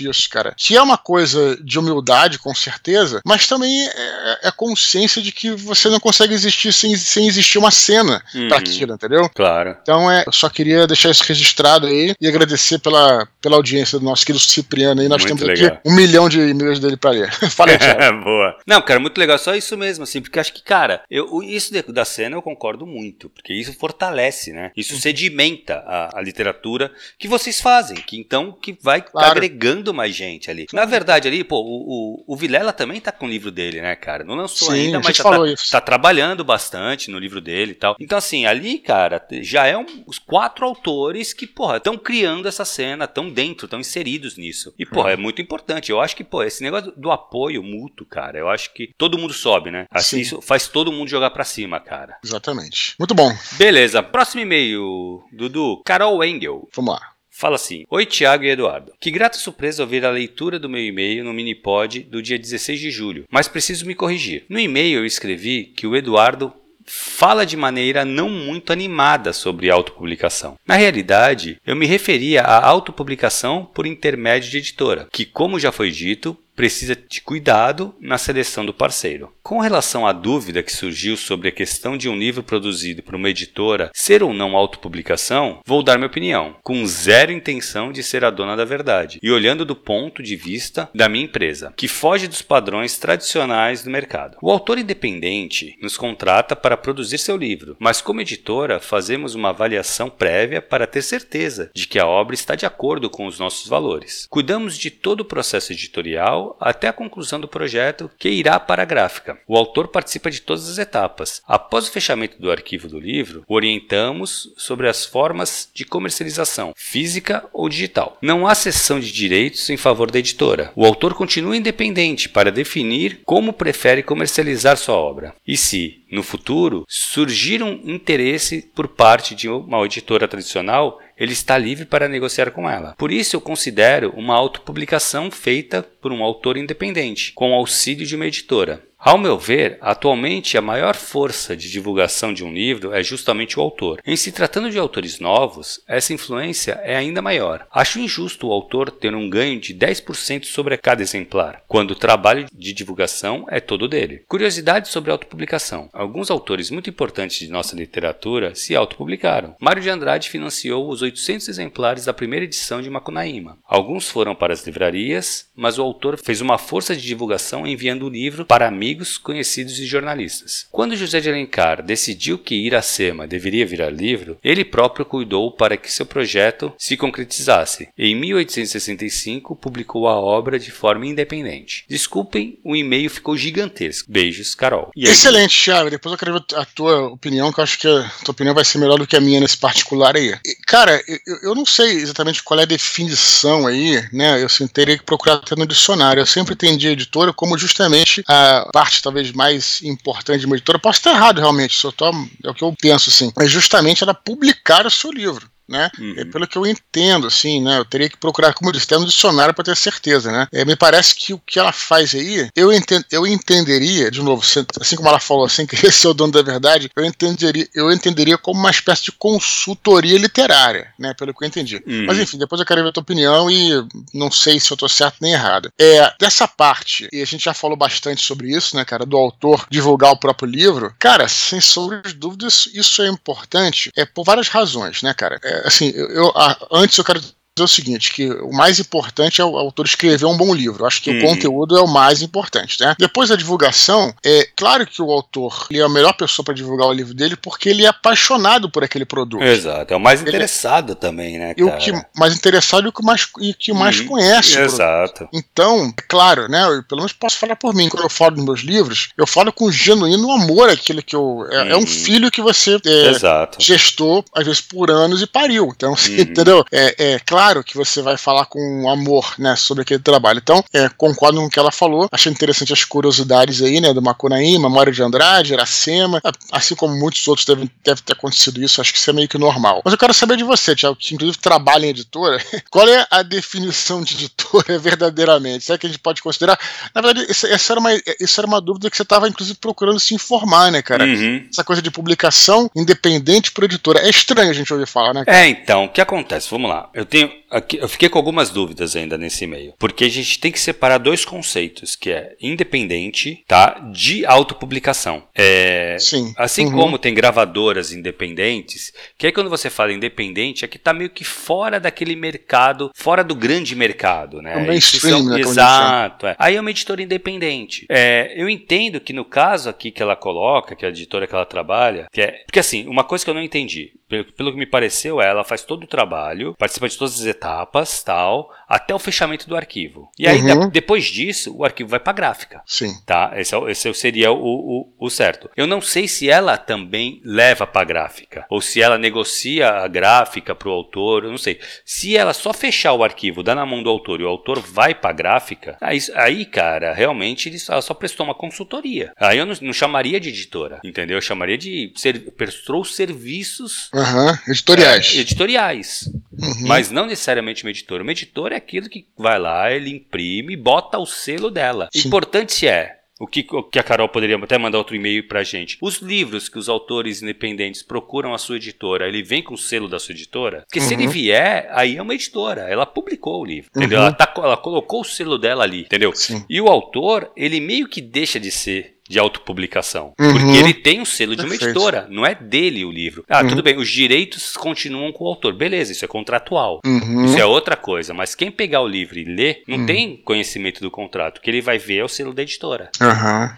isso, cara. Que é uma coisa de humildade, com certeza, mas também é, é consciência de que você não consegue existir sem, sem existir uma cena uhum. pra aquilo, entendeu? Claro. Então, é, eu só queria deixar isso registrado aí e agradecer pela, pela audiência do nosso querido Cipriano aí. Nós Muito temos legal. aqui um milhão de e-mails dele pra ler. *laughs* Fala aí, *laughs* Boa. Não, cara, muito legal. Só isso mesmo, assim, porque acho que, cara, eu, isso da cena eu concordo muito, porque isso fortalece, né? Isso uhum. sedimenta a, a literatura que vocês fazem, que então que vai claro. agregando chegando mais gente ali. Na verdade, ali, pô, o, o, o Vilela também tá com o livro dele, né, cara? Não lançou Sim, ainda, mas já falou tá, isso. tá trabalhando bastante no livro dele e tal. Então, assim, ali, cara, já é um, os quatro autores que, porra, estão criando essa cena, estão dentro, estão inseridos nisso. E, porra, é muito importante. Eu acho que, pô, esse negócio do apoio mútuo, cara, eu acho que todo mundo sobe, né? Assim, Sim. isso faz todo mundo jogar pra cima, cara. Exatamente. Muito bom. Beleza, próximo e-mail, Dudu. Carol Engel. Vamos lá. Fala assim: Oi, Tiago e Eduardo. Que grata surpresa ouvir a leitura do meu e-mail no Minipod do dia 16 de julho, mas preciso me corrigir. No e-mail eu escrevi que o Eduardo fala de maneira não muito animada sobre autopublicação. Na realidade, eu me referia à autopublicação por intermédio de editora, que, como já foi dito, precisa de cuidado na seleção do parceiro. Com relação à dúvida que surgiu sobre a questão de um livro produzido por uma editora ser ou não autopublicação, vou dar minha opinião, com zero intenção de ser a dona da verdade e olhando do ponto de vista da minha empresa, que foge dos padrões tradicionais do mercado. O autor independente nos contrata para produzir seu livro, mas como editora fazemos uma avaliação prévia para ter certeza de que a obra está de acordo com os nossos valores. Cuidamos de todo o processo editorial até a conclusão do projeto, que irá para a gráfica. O autor participa de todas as etapas. Após o fechamento do arquivo do livro, orientamos sobre as formas de comercialização, física ou digital. Não há cessão de direitos em favor da editora. O autor continua independente para definir como prefere comercializar sua obra. E se, no futuro, surgir um interesse por parte de uma editora tradicional, ele está livre para negociar com ela. Por isso, eu considero uma autopublicação feita por um autor independente, com auxílio de uma editora. Ao meu ver, atualmente a maior força de divulgação de um livro é justamente o autor. Em se tratando de autores novos, essa influência é ainda maior. Acho injusto o autor ter um ganho de 10% sobre cada exemplar, quando o trabalho de divulgação é todo dele. Curiosidade sobre autopublicação. Alguns autores muito importantes de nossa literatura se autopublicaram. Mário de Andrade financiou os 800 exemplares da primeira edição de Macunaíma. Alguns foram para as livrarias, mas o autor fez uma força de divulgação enviando o livro para amigos amigos, conhecidos e jornalistas. Quando José de Alencar decidiu que Iracema deveria virar livro, ele próprio cuidou para que seu projeto se concretizasse. Em 1865, publicou a obra de forma independente. Desculpem, o e-mail ficou gigantesco. Beijos, Carol. Excelente, Thiago. Depois eu quero ver a tua opinião, que eu acho que a tua opinião vai ser melhor do que a minha nesse particular aí. Cara, eu, eu, não sei exatamente qual é a definição aí, né? Eu assim, teria que procurar até no dicionário. Eu sempre entendi a editora como justamente a parte talvez mais importante de uma editora. Posso estar errado realmente, só tô, é o que eu penso assim. Mas justamente ela publicar o seu livro né? Uhum. É pelo que eu entendo, assim, né? Eu teria que procurar, como eu disse, até no dicionário para ter certeza, né? É, me parece que o que ela faz aí, eu, entend, eu entenderia, de novo, assim como ela falou, sem querer *laughs* ser o dono da verdade, eu entenderia, eu entenderia como uma espécie de consultoria literária, né? Pelo que eu entendi. Uhum. Mas enfim, depois eu quero ver a tua opinião e não sei se eu tô certo nem errado. É, dessa parte, e a gente já falou bastante sobre isso, né, cara, do autor divulgar o próprio livro, cara, sem sombra de dúvidas, isso é importante, é por várias razões, né, cara? É, assim, eu, eu, antes eu quero dizer o seguinte, que o mais importante é o autor escrever um bom livro. Acho que o conteúdo é o mais importante, né? Depois da divulgação, é claro que o autor ele é a melhor pessoa para divulgar o livro dele porque ele é apaixonado por aquele produto. Exato, é o mais interessado ele, também, né, E o que mais interessado e o que mais, e que mais conhece. Exato. Então, é claro, né? Eu, pelo menos posso falar por mim. Quando eu falo dos meus livros, eu falo com genuíno amor aquilo que eu. É, é um filho que você é, gestou, às vezes, por anos e pariu. Então, *laughs* entendeu? É, é claro claro que você vai falar com amor, né, sobre aquele trabalho. Então, é, concordo com o que ela falou. Achei interessante as curiosidades aí, né, do Macunaíma, Memória de Andrade, Iracema, assim como muitos outros devem, deve ter acontecido isso. Acho que isso é meio que normal. Mas eu quero saber de você, Tiago, que inclusive trabalha em editora. *laughs* Qual é a definição de editora *laughs* verdadeiramente? Será que a gente pode considerar? Na verdade, essa era uma, essa era uma dúvida que você estava, inclusive, procurando se informar, né, cara? Uhum. Essa coisa de publicação independente por editora. É estranho a gente ouvir falar, né? Cara? É, então, o que acontece? Vamos lá. Eu tenho aqui, eu fiquei com algumas dúvidas ainda nesse e-mail, porque a gente tem que separar dois conceitos, que é independente, tá, de autopublicação. É, Sim. Assim uhum. como tem gravadoras independentes, que aí quando você fala independente, é que tá meio que fora daquele mercado, fora do grande mercado, né? É um mainstream, né, Exato. É. Aí é uma editora independente. É, eu entendo que no caso aqui que ela coloca, que é a editora que ela trabalha, que é, porque assim, uma coisa que eu não entendi, pelo, pelo que me pareceu, ela faz todo o trabalho, participa de todas as etapas, tal. Até o fechamento do arquivo. E aí, uhum. depois disso, o arquivo vai para gráfica. Sim. Tá? Esse, é, esse seria o, o, o, certo. Eu não sei se ela também leva para gráfica, ou se ela negocia a gráfica para o autor, eu não sei. Se ela só fechar o arquivo, dá na mão do autor e o autor vai para gráfica, aí, aí, cara, realmente ela só prestou uma consultoria. Aí eu não, não chamaria de editora, entendeu? Eu chamaria de ser, prestou serviços uhum. editoriais. É, editoriais. Uhum. Mas não necessariamente uma editora. Uma editora é aquilo que vai lá, ele imprime e bota o selo dela. Sim. Importante é, o que, o que, a Carol poderia até mandar outro e-mail pra gente. Os livros que os autores independentes procuram a sua editora, ele vem com o selo da sua editora? Porque uhum. se ele uhum. vier, aí é uma editora. Ela publicou o livro, entendeu? Uhum. Ela, tá, ela colocou o selo dela ali, entendeu? Sim. E o autor, ele meio que deixa de ser de autopublicação. Uhum. Porque ele tem um selo de uma Perfeito. editora, não é dele o livro. Ah, uhum. tudo bem, os direitos continuam com o autor. Beleza, isso é contratual. Uhum. Isso é outra coisa. Mas quem pegar o livro e ler, não uhum. tem conhecimento do contrato. O que ele vai ver é o selo da editora.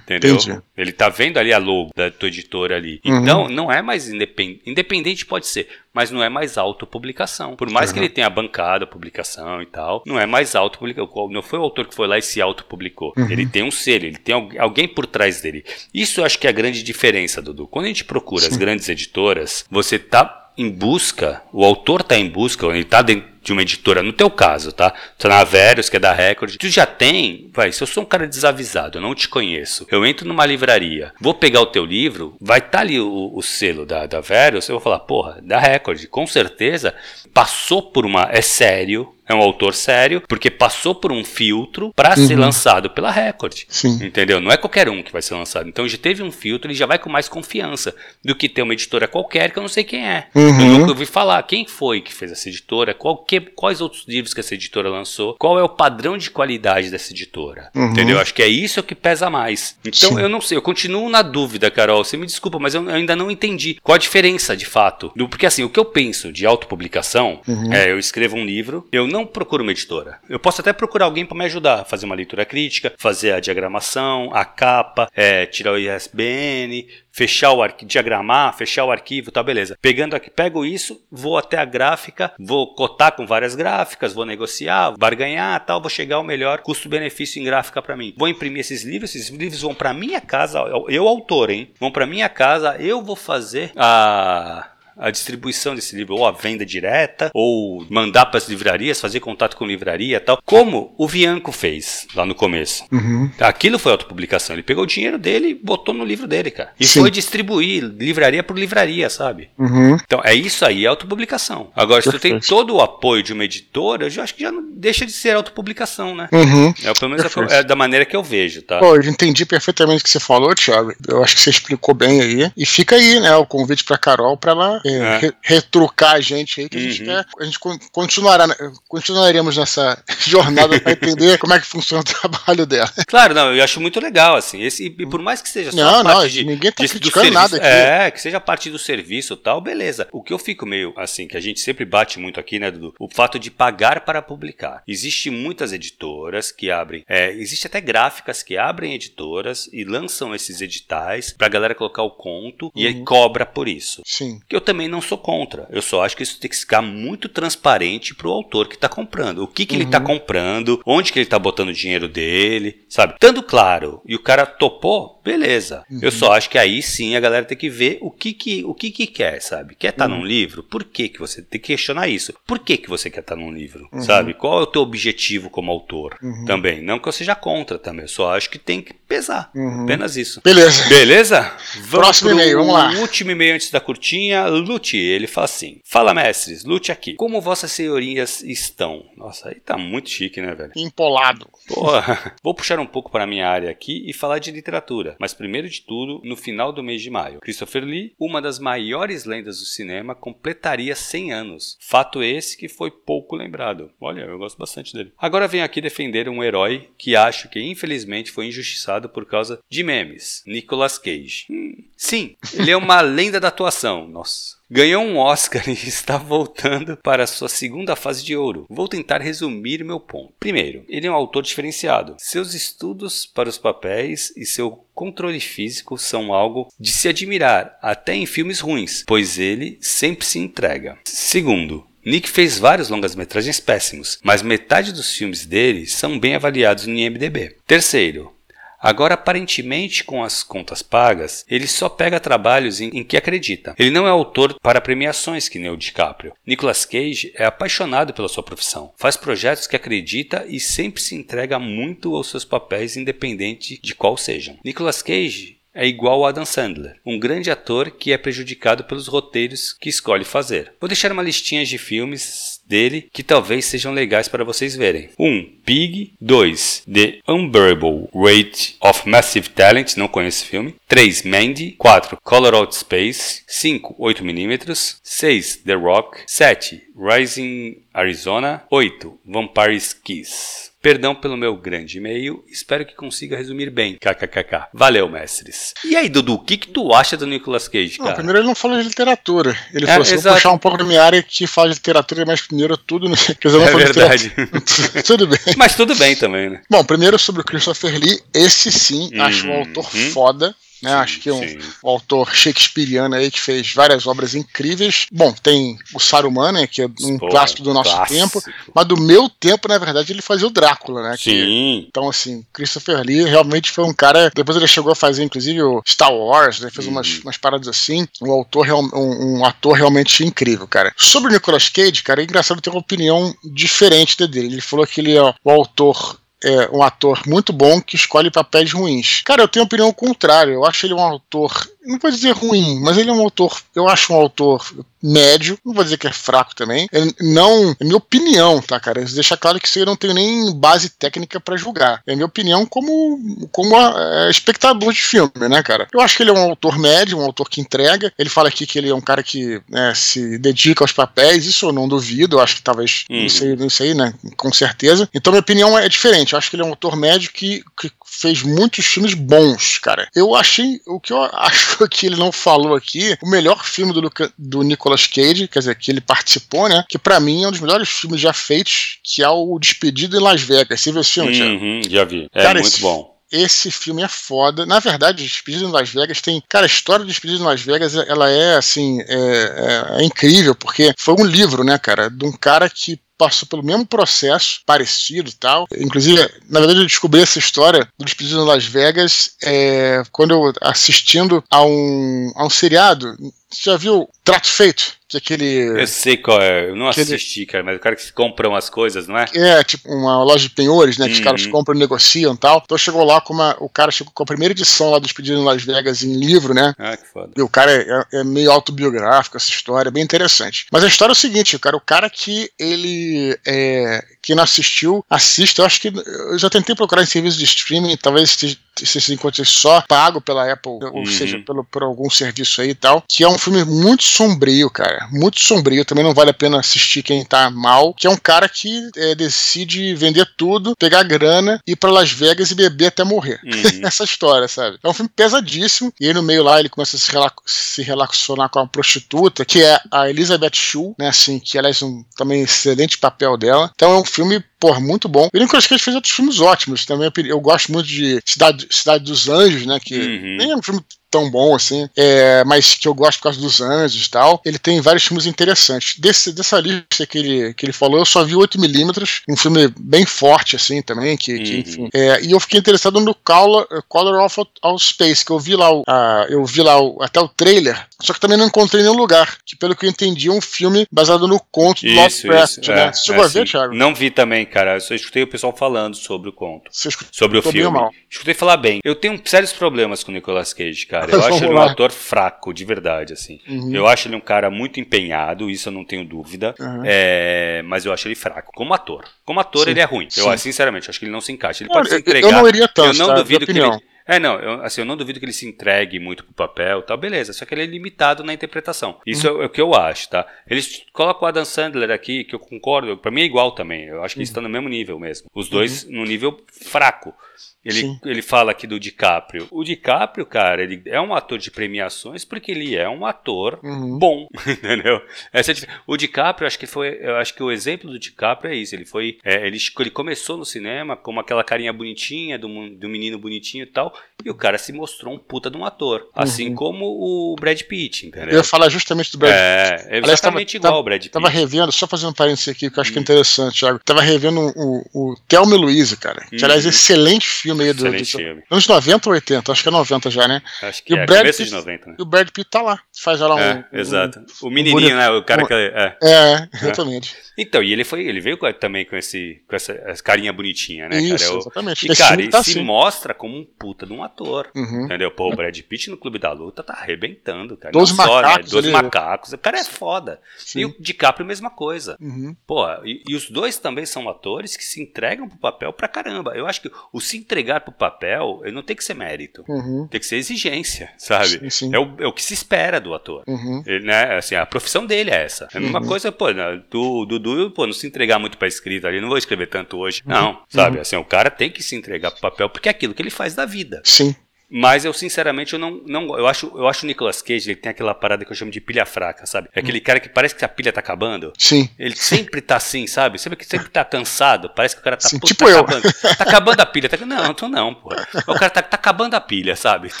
Entendeu? Entendi. Ele tá vendo ali a logo da tua editora ali. Então, não é mais independente. Independente pode ser, mas não é mais autopublicação. Por mais uhum. que ele tenha bancado a publicação e tal, não é mais autopublicação. Não foi o autor que foi lá e se autopublicou. Uhum. Ele tem um selo, ele tem alguém por trás dele. Isso eu acho que é a grande diferença, Dudu. Quando a gente procura Sim. as grandes editoras, você tá em busca, o autor está em busca, ele está dentro de uma editora, no teu caso, tá? Tu na Verius, que é da Record, tu já tem, vai, se eu sou um cara desavisado, eu não te conheço, eu entro numa livraria, vou pegar o teu livro, vai estar tá ali o, o, selo da, da Verius, eu vou falar, porra, da Record, com certeza passou por uma, é sério, é um autor sério, porque passou por um filtro para uhum. ser lançado pela Record. Sim. Entendeu? Não é qualquer um que vai ser lançado. Então já teve um filtro, ele já vai com mais confiança do que ter uma editora qualquer que eu não sei quem é. Uhum. Eu nunca ouvi falar quem foi que fez essa editora, qual, que, quais outros livros que essa editora lançou, qual é o padrão de qualidade dessa editora. Uhum. Entendeu? Acho que é isso que pesa mais. Então Sim. eu não sei, eu continuo na dúvida, Carol. Você me desculpa, mas eu ainda não entendi qual a diferença de fato. Porque assim, o que eu penso de autopublicação uhum. é eu escrevo um livro, eu não não procuro uma editora. Eu posso até procurar alguém para me ajudar, fazer uma leitura crítica, fazer a diagramação, a capa, é, tirar o ISBN, fechar o arquivo, diagramar, fechar o arquivo, tá beleza. Pegando aqui, pego isso, vou até a gráfica, vou cotar com várias gráficas, vou negociar, barganhar, tal, vou chegar ao melhor custo-benefício em gráfica para mim. Vou imprimir esses livros, esses livros vão para minha casa, eu, eu autor, hein? Vão para minha casa, eu vou fazer a a distribuição desse livro, ou a venda direta, ou mandar para as livrarias, fazer contato com livraria e tal, como o Vianco fez lá no começo. Uhum. Aquilo foi autopublicação. Ele pegou o dinheiro dele e botou no livro dele, cara. E Sim. foi distribuir livraria por livraria, sabe? Uhum. Então é isso aí, é autopublicação. Agora, se tu tem todo o apoio de uma editora, eu já acho que já não deixa de ser autopublicação, né? Uhum. É pelo menos é, é da maneira que eu vejo, tá? Pô, eu entendi perfeitamente o que você falou, Thiago. Eu acho que você explicou bem aí. E fica aí, né, o convite pra Carol pra ela é, re, retrucar a gente aí, que uhum. a gente uhum. quer. A gente continuará, né, continuaremos nessa *laughs* jornada para entender como é que funciona o trabalho dela. Claro, não, eu acho muito legal, assim. Esse, e por mais que seja só não, parte não, de, ninguém tá de, criticando nada aqui. É, que seja parte do serviço tal, beleza. O que eu fico meio assim, que a gente sempre bate muito aqui, né, Dudu? O fato de pagar para publicar. Existe muitas editoras que abrem, é, existe até gráficas que abrem editoras e lançam esses editais pra galera colocar o conto uhum. e aí cobra por isso. Sim. Que eu também não sou contra. Eu só acho que isso tem que ficar muito transparente pro autor que está comprando. O que, que tá uhum. ele está comprando, onde que ele está botando o dinheiro dele, sabe? Tando claro, e o cara topou, beleza. Uhum. Eu só acho que aí sim a galera tem que ver o que que, o que, que quer, sabe? Quer estar tá uhum. num livro? Por que, que você tem que questionar isso? Por que, que você quer estar tá num livro, uhum. sabe? Qual é o teu objetivo como autor uhum. também? Não que eu seja contra também, eu só acho que tem que pesar. Uhum. Apenas isso. Beleza. Beleza? Vamos Próximo e-mail, vamos lá. O último e-mail antes da curtinha, Lute, ele fala assim: Fala, mestres, lute aqui. Como vossas senhorias estão? Nossa, aí tá muito chique, né, velho? Empolado. Porra. *laughs* Vou puxar um pouco para minha área aqui e falar de literatura. Mas primeiro de tudo, no final do mês de maio, Christopher Lee, uma das maiores lendas do cinema, completaria 100 anos. Fato esse que foi pouco lembrado. Olha, eu gosto bastante dele. Agora venho aqui defender um herói que acho que infelizmente foi injustiçado por causa de memes. Nicolas Cage. Hum, sim, ele é uma *laughs* lenda da atuação. Nossa ganhou um Oscar *laughs* e está voltando para sua segunda fase de ouro. Vou tentar resumir meu ponto. Primeiro, ele é um autor diferenciado. Seus estudos para os papéis e seu controle físico são algo de se admirar, até em filmes ruins, pois ele sempre se entrega. Segundo, Nick fez vários longas-metragens péssimos, mas metade dos filmes dele são bem avaliados no IMDb. Terceiro, Agora, aparentemente, com as contas pagas, ele só pega trabalhos em, em, que acredita. Ele não é autor para premiações que nem o DiCaprio. Nicolas Cage é apaixonado pela sua profissão, faz projetos que acredita e sempre se entrega muito aos seus papéis, independente de qual sejam. Nicolas Cage é igual a Adam Sandler, um grande ator que é prejudicado pelos roteiros que escolhe fazer. Vou deixar uma listinha de filmes dele que talvez sejam legais para vocês verem. 1. Um, Pig. 2. The Unbearable Weight of Massive Talent, não conheço esse filme. 3. Mandy. 4. Color Out Space. 5. 8mm. 6. The Rock. 7. Rising Arizona. 8. Vampire's Kiss. Perdão pelo meu grande e-mail, espero que consiga resumir bem. KKKK. Valeu, mestres. E aí, Dudu, o que, que tu acha do Nicolas Cage, cara? Não, primeiro ele não falou de literatura. Ele é, falou assim, vou puxar um pouco da minha área que fala de literatura, mas primeiro tudo... Né? *laughs* Quer dizer, não é verdade. *laughs* tudo bem. Mas tudo bem também, né? Bom, primeiro sobre o Christopher Lee, esse sim, hum, acho um autor hum. foda. Né? Sim, Acho que é um, um, autor shakespeariano aí que fez várias obras incríveis. Bom, tem o Saruman, né, que é um Pô, clássico do nosso clássico. tempo, mas do meu tempo, na verdade, ele fazia o Drácula, né? Que, Sim. então, assim, Christopher Lee realmente foi um cara. Depois ele chegou a fazer, inclusive, o Star Wars, né? Fez umas, uhum. umas paradas assim. Um autor, um, um, ator realmente incrível, cara. Sobre o Nicolas Cage, cara, é engraçado ter uma opinião diferente dele. Ele falou que ele é o autor é um ator muito bom que escolhe papéis ruins. Cara, eu tenho opinião contrária. Eu acho ele um autor não vou dizer ruim, mas ele é um autor, eu acho um autor médio, não vou dizer que é fraco também. Ele não, é minha opinião, tá, cara? Deixa claro que isso eu não tenho nem base técnica para julgar. É minha opinião como, como a, é, espectador de filme, né, cara? Eu acho que ele é um autor médio, um autor que entrega. Ele fala aqui que ele é um cara que né, se dedica aos papéis, isso eu não duvido, eu acho que talvez, uhum. não sei, não sei, né, com certeza. Então minha opinião é diferente. Eu acho que ele é um autor médio que, que fez muitos filmes bons, cara. Eu achei, o que eu *laughs* acho que ele não falou aqui, o melhor filme do, do Nicolas Cage, quer dizer, que ele participou, né? Que para mim é um dos melhores filmes já feitos, que é o Despedido em Las Vegas. Você viu esse filme, uhum, Já vi. É Cara, muito bom esse filme é foda. Na verdade, Despedido em Las Vegas tem. Cara, a história do Despedido em Las Vegas, ela é assim. É, é, é, incrível, porque foi um livro, né, cara? De um cara que passou pelo mesmo processo, parecido e tal. Inclusive, na verdade, eu descobri essa história do Despedido em Las Vegas é, quando eu assistindo a um, a um seriado. Você já viu Trato Feito? Que aquele. Eu sei qual é, eu não aquele... assisti, cara, mas o cara que se compram as coisas, não é? É, tipo uma loja de penhores, né? Que uhum. os caras compram, negociam e tal. Então chegou lá com uma. O cara chegou com a primeira edição lá dos pedidos em Las Vegas em livro, né? Ah, que foda. E o cara é, é, meio autobiográfico, essa história, é bem interessante. Mas a história é o seguinte, cara, o cara que ele. É, quem não assistiu, assista. Eu acho que. Eu já tentei procurar em serviço de streaming, talvez se se encontre só pago pela Apple, uhum. ou seja, pelo, por algum serviço aí e tal. Que é um filme muito sombrio, cara muito sombrio, também não vale a pena assistir quem tá mal, que é um cara que é, decide vender tudo, pegar grana, ir para Las Vegas e beber até morrer. Uhum. *laughs* Essa história, sabe? É um filme pesadíssimo, e aí no meio lá ele começa a se, rela se relacionar com uma prostituta, que é a Elizabeth Shue, né, assim, que ela é um também excelente papel dela. Então é um filme porra, muito bom. O Nicolas Cage fez outros filmes ótimos também. Eu gosto muito de Cidade, Cidade dos Anjos, né? Que uhum. nem é um filme tão bom assim, é, mas que eu gosto por causa dos anjos e tal. Ele tem vários filmes interessantes. Desse, dessa lista que ele, que ele falou, eu só vi 8mm, um filme bem forte assim também, que, uhum. que enfim. É, e eu fiquei interessado no Color, Color of Outer Space, que eu vi lá, o, a, eu vi lá o, até o trailer, só que também não encontrei nenhum lugar, que pelo que eu entendi é um filme baseado no conto do Lovecraft, né? É, Você chegou é, a ver, Thiago? Não vi também, cara. Eu só escutei o pessoal falando sobre o conto. sobre o filme. Escutei falar bem. Eu tenho sérios problemas com o Nicolas Cage, cara. Eu *laughs* acho ele um ator fraco, de verdade, assim. Uhum. Eu acho ele um cara muito empenhado, isso eu não tenho dúvida. Uhum. É, mas eu acho ele fraco. Como ator. Como ator, Sim. ele é ruim. Eu, sinceramente, acho que ele não se encaixa. Ele pode se entregar. Eu não iria tanto, Eu não tá? duvido que ele é, não, eu, assim, eu não duvido que ele se entregue muito pro papel tal, beleza, só que ele é limitado na interpretação. Isso uhum. é, é, o que eu acho, tá? Eles colocam o Adam Sandler aqui, que eu concordo, para mim é igual também, eu acho que uhum. eles estão no mesmo nível mesmo. Os dois uhum. no nível fraco. Ele, ele fala aqui do DiCaprio. O DiCaprio, cara, ele é um ator de premiações porque ele é um ator uhum. bom, *laughs* entendeu? Essa é o DiCaprio, acho que foi, eu acho que o exemplo do DiCaprio é isso. Ele foi, é, ele, ele começou no cinema como aquela carinha bonitinha do, do menino bonitinho e tal, E o cara se mostrou um puta de um ator. Uhum. Assim como o Brad Pitt, entendeu? Eu ia falar justamente do Brad é, Pitt. É, exatamente igual tava, o Brad Pitt. Tava revendo, só fazendo um parênteses aqui, que eu acho que é interessante, Thiago. Tava revendo o, o Thelma e Louise, cara. Que, aliás, uhum. excelente filme aí do. Excelente do, filme. Anos 90 ou 80? Acho que é 90 já, né? Acho que e é, o Brad Pitt, de 90, né? E o Brad Pitt tá lá. Faz lá um. É, um, exato. Um, o menininho, um, né? O cara que. É, é exatamente. Então, e ele foi, ele veio também com, esse, com essa carinha bonitinha, né, Isso, cara? exatamente. E, cara, ele tá se assim. mostra como um puta de um ator. Uhum. Entendeu? Pô, o Brad Pitt no Clube da Luta tá arrebentando, cara. Dois macacos. Só, né? Dois macacos. O cara é foda. Sim. E o DiCaprio, mesma coisa. Uhum. Pô, e, e, os dois também são atores que se entregam pro papel pra caramba. Eu acho que o se entregar pro papel, ele não tem que ser mérito. Uhum. Tem que ser exigência, sabe? Sim, sim. É, o, é o que se espera do ator. Uhum. Ele, né? Assim, a profissão dele é essa. É a mesma uhum. coisa, pô, né, do Dudu, pô, não se entregar muito pra escrita ali, não vou escrever tanto hoje. Não, sabe? Uhum. Assim, o cara tem que se entregar pro papel porque é aquilo que ele faz da vida. Sim. Mas eu, sinceramente, eu não. não eu, acho, eu acho o Nicolas Cage, ele tem aquela parada que eu chamo de pilha fraca, sabe? É aquele hum. cara que parece que a pilha tá acabando. Sim. Ele sempre tá assim, sabe? Sempre que sempre tá cansado. Parece que o cara tá. Sim, tipo tá eu. Acabando, tá acabando a pilha. Tá, não, tô não, pô. O cara tá, tá acabando a pilha, sabe? *laughs*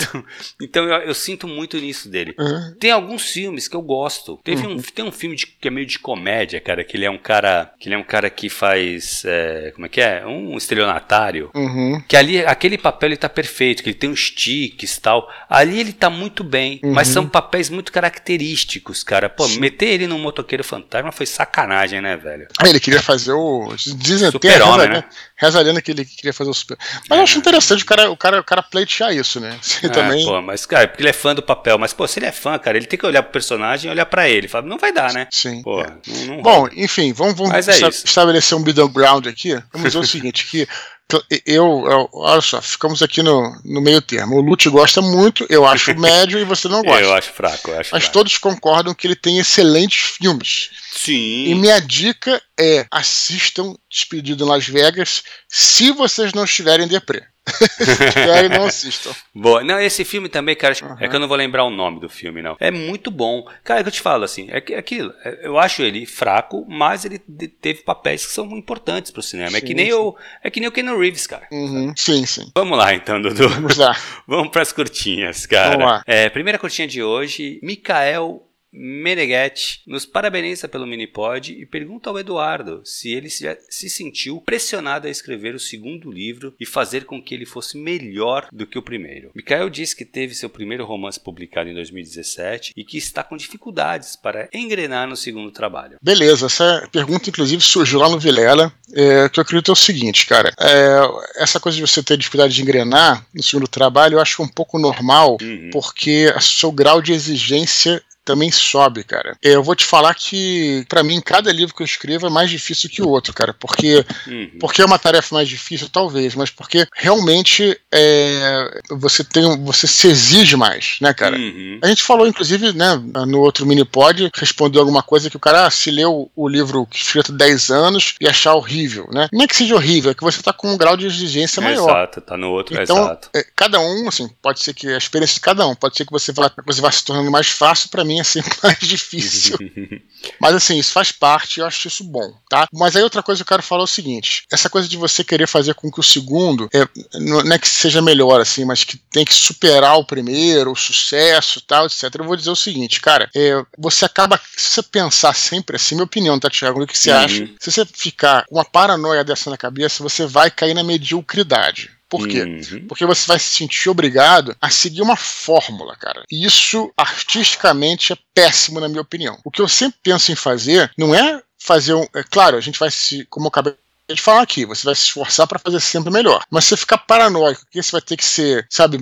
Então, então eu, eu, sinto muito nisso dele. Uhum. Tem alguns filmes que eu gosto. Teve uhum. um, tem um filme de, que é meio de comédia, cara, que ele é um cara. Que ele é um cara que faz. É, como é que é? Um estelionatário. Uhum. Que ali, aquele papel ele tá perfeito, que ele tem uns tiques tal. Ali ele tá muito bem, uhum. mas são papéis muito característicos, cara. Pô, Sim. meter ele num motoqueiro fantasma foi sacanagem, né, velho? Ah, ele queria fazer o. Dizem Super-Homem, né? Reza a que ele queria fazer o Super. Mas é. eu acho interessante o cara, o cara, o cara pleitear isso, né? *laughs* Você é, também... Pô, mas, cara, porque ele é fã do papel. Mas, pô, se ele é fã, cara, ele tem que olhar pro personagem e olhar pra ele. Fala, não vai dar, né? Sim. Pô, não, não Bom, enfim, vamos, vamos é estabelecer um middle ground aqui. Vamos dizer o *laughs* seguinte: que eu, eu, olha só, ficamos aqui no, no meio termo. O Lute gosta muito, eu acho *laughs* médio e você não gosta. Eu acho fraco, eu acho Mas fraco. todos concordam que ele tem excelentes filmes. Sim. E minha dica é: assistam Despedido em Las Vegas se vocês não estiverem deprê. *laughs* e não assistam. Boa. Não, esse filme também, cara, uhum. é que eu não vou lembrar o nome do filme, não. É muito bom. Cara, é que eu te falo assim, é, que, é aquilo. É, eu acho ele fraco, mas ele teve papéis que são importantes pro cinema. Sim, é que nem sim. o. É que nem o Ken Reeves, cara. Uhum. Sim, sim. Vamos lá, então, Dudu. Vamos lá. *laughs* Vamos pras curtinhas, cara. Vamos lá. É, primeira curtinha de hoje, Mikael Meneghetti nos parabeniza pelo Minipod e pergunta ao Eduardo se ele se, se sentiu pressionado a escrever o segundo livro e fazer com que ele fosse melhor do que o primeiro. Mikael diz que teve seu primeiro romance publicado em 2017 e que está com dificuldades para engrenar no segundo trabalho. Beleza, essa pergunta inclusive surgiu lá no Vilela, é, que eu acredito é o seguinte, cara, é, essa coisa de você ter dificuldade de engrenar no segundo trabalho eu acho um pouco normal, uhum. porque o seu grau de exigência também sobe, cara. É, eu vou te falar que, para mim, cada livro que eu escrevo é mais difícil que o outro, cara. Porque, uhum. porque é uma tarefa mais difícil, talvez, mas porque realmente é, você tem você se exige mais, né, cara? Uhum. A gente falou, inclusive, né, no outro mini-pod, respondeu alguma coisa que o cara ah, se leu o livro escrito 10 anos e achar horrível, né? Não é que seja horrível, é que você tá com um grau de exigência maior. Exato, tá no outro, então, exato. É, cada um, assim, pode ser que a experiência de cada um, pode ser que você vá, você vá se tornando mais fácil para mim é sempre *laughs* mais difícil. Mas assim, isso faz parte, eu acho isso bom, tá? Mas aí outra coisa que eu quero falar é o seguinte: essa coisa de você querer fazer com que o segundo é, não é que seja melhor, assim, mas que tem que superar o primeiro, o sucesso tal, etc. Eu vou dizer o seguinte, cara, é, você acaba, se você pensar sempre assim, minha opinião, tá, Thiago? O que você uhum. acha? Se você ficar com uma paranoia dessa na cabeça, você vai cair na mediocridade. Por quê? Uhum. Porque você vai se sentir obrigado a seguir uma fórmula, cara. E isso, artisticamente, é péssimo, na minha opinião. O que eu sempre penso em fazer não é fazer um. É claro, a gente vai se. Como eu acabei de falar aqui, você vai se esforçar para fazer sempre melhor. Mas se você ficar paranoico que você vai ter que ser, sabe,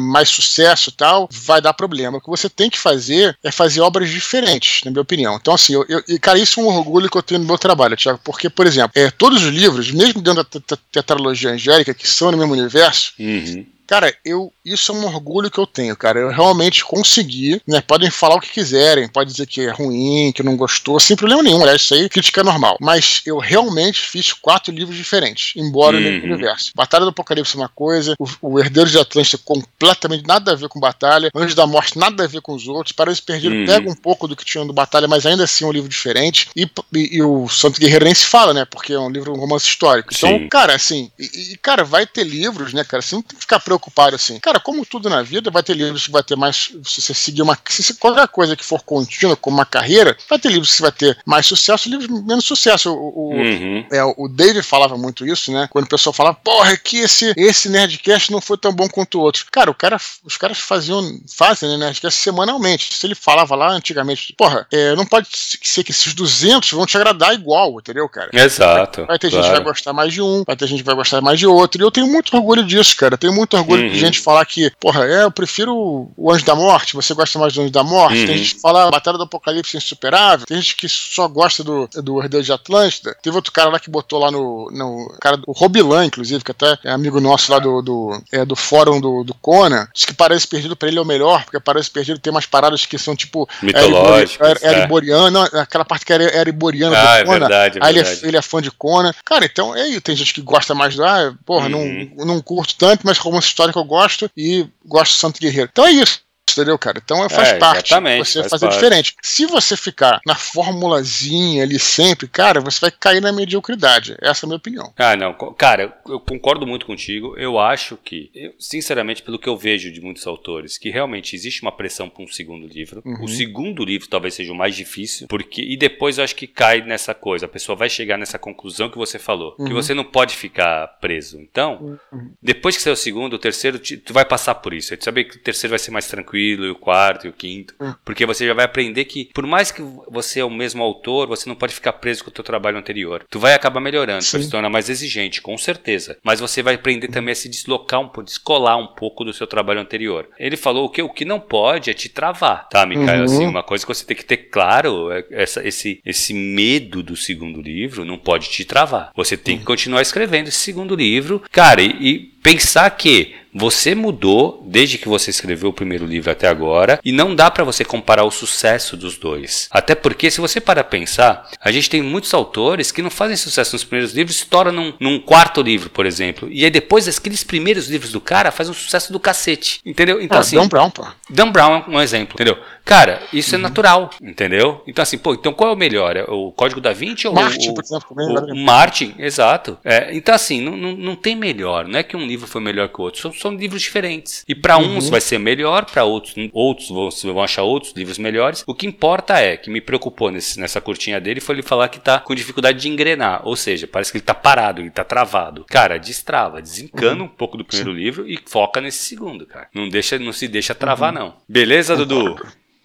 mais sucesso e tal, vai dar problema. O que você tem que fazer é fazer obras diferentes, na minha opinião. Então, assim, eu, eu, cara, isso é um orgulho que eu tenho no meu trabalho, Tiago, porque, por exemplo, é, todos os livros, mesmo dentro da tetralogia angélica, que são no mesmo universo, uhum. Cara, eu isso é um orgulho que eu tenho, cara. Eu realmente consegui, né? Podem falar o que quiserem, pode dizer que é ruim, que não gostou, sem problema nenhum. Aliás, isso aí crítica é normal. Mas eu realmente fiz quatro livros diferentes, embora uhum. no universo. Batalha do Apocalipse é uma coisa, o, o Herdeiro de Atlântida completamente nada a ver com Batalha, Anjos da Morte nada a ver com os outros, Paraíso Perdido uhum. pega um pouco do que tinha no Batalha, mas ainda assim é um livro diferente. E, e, e o Santo Guerreiro nem se fala, né? Porque é um livro, um romance histórico. Então, Sim. cara, assim, e, e, cara, vai ter livros, né, cara? Você não tem que ficar preocupado preocupado assim. Cara, como tudo na vida, vai ter livros que vai ter mais. Se você seguir uma. Se qualquer coisa que for contínua, como uma carreira, vai ter livros que vai ter mais sucesso, livros menos sucesso. O, o, uhum. é, o David falava muito isso, né? Quando o pessoal falava, porra, é que esse, esse Nerdcast não foi tão bom quanto o outro. Cara, o cara, os caras faziam, fazem né, Nerdcast semanalmente. Se ele falava lá antigamente, porra, é, não pode ser que esses 200 vão te agradar igual, entendeu, cara? Exato. Vai, vai ter claro. gente que vai gostar mais de um, vai ter gente que vai gostar mais de outro. E eu tenho muito orgulho disso, cara. tenho muito orgulho uhum. de gente falar que, porra, é, eu prefiro o Anjo da Morte, você gosta mais do Anjo da Morte. Uhum. Tem gente que fala a Batalha do Apocalipse é insuperável. Tem gente que só gosta do, do Herdeiro de Atlântida. Teve outro cara lá que botou lá no. no cara, o Robilan, inclusive, que até é amigo nosso lá do, do, é, do fórum do, do Conan. Diz que Parece Perdido pra ele é o melhor, porque Parece Perdido tem umas paradas que são tipo. Mitológicas. Eriboriana, é. aquela parte que era eriboriana ah, do é Conan. Verdade, é aí verdade. Ele, é, ele é fã de Conan. Cara, então, aí tem gente que gosta mais do. Ah, porra, uhum. não, não curto tanto, mas romance histórico eu gosto e gosto de Santo Guerreiro. Então é isso entendeu, cara? Então faz é, parte você faz fazer parte. diferente. Se você ficar na formulazinha ali sempre, cara, você vai cair na mediocridade. Essa é a minha opinião. Ah, não. Cara, eu concordo muito contigo. Eu acho que, eu, sinceramente, pelo que eu vejo de muitos autores, que realmente existe uma pressão para um segundo livro. Uhum. O segundo livro talvez seja o mais difícil, porque e depois eu acho que cai nessa coisa. A pessoa vai chegar nessa conclusão que você falou, uhum. que você não pode ficar preso. Então, uhum. depois que sair o segundo, o terceiro, tu vai passar por isso. Tu sabe que o terceiro vai ser mais tranquilo tranquilo, e o quarto e o quinto. Hum. Porque você já vai aprender que, por mais que você é o mesmo autor, você não pode ficar preso com o teu trabalho anterior. Tu vai acabar melhorando, Sim. se torna mais exigente, com certeza. Mas você vai aprender também a se deslocar um pouco, descolar um pouco do seu trabalho anterior. Ele falou que o que não pode é te travar, tá, Mikael? Uhum. Assim, uma coisa que você tem que ter claro, é essa, esse, esse medo do segundo livro não pode te travar. Você tem que continuar escrevendo esse segundo livro, cara, e, e pensar que você mudou desde que você escreveu o primeiro livro até agora e não dá para você comparar o sucesso dos dois. Até porque, se você para pensar, a gente tem muitos autores que não fazem sucesso nos primeiros livros e estouram num, num, quarto livro, por exemplo. E aí depois, aqueles primeiros livros do cara fazem um sucesso do cacete. Entendeu? Então, ah, assim. Dan Brown, pô. Dan Brown é um exemplo, entendeu? Cara, isso é uhum. é natural, entendeu? Então, assim, pô, então qual é o melhor? É o Código da Vinci ou Martin, o, por exemplo, o, o Martin? Exato. É, então, assim, não, não, não tem melhor. Não é que um livro foi melhor que o outro. São, são livros diferentes. E para uhum. uns vai ser melhor, para outros, outros vão, vão achar outros livros melhores. O que importa é, que me preocupou nesse, nessa curtinha dele, foi ele falar que tá com dificuldade de engrenar. Ou seja, parece que ele tá parado, ele tá travado. Cara, destrava, desencana uhum. um pouco do primeiro Sim. livro e foca nesse segundo, cara. Não, deixa, não se deixa travar, uhum. não. Beleza, Dudu?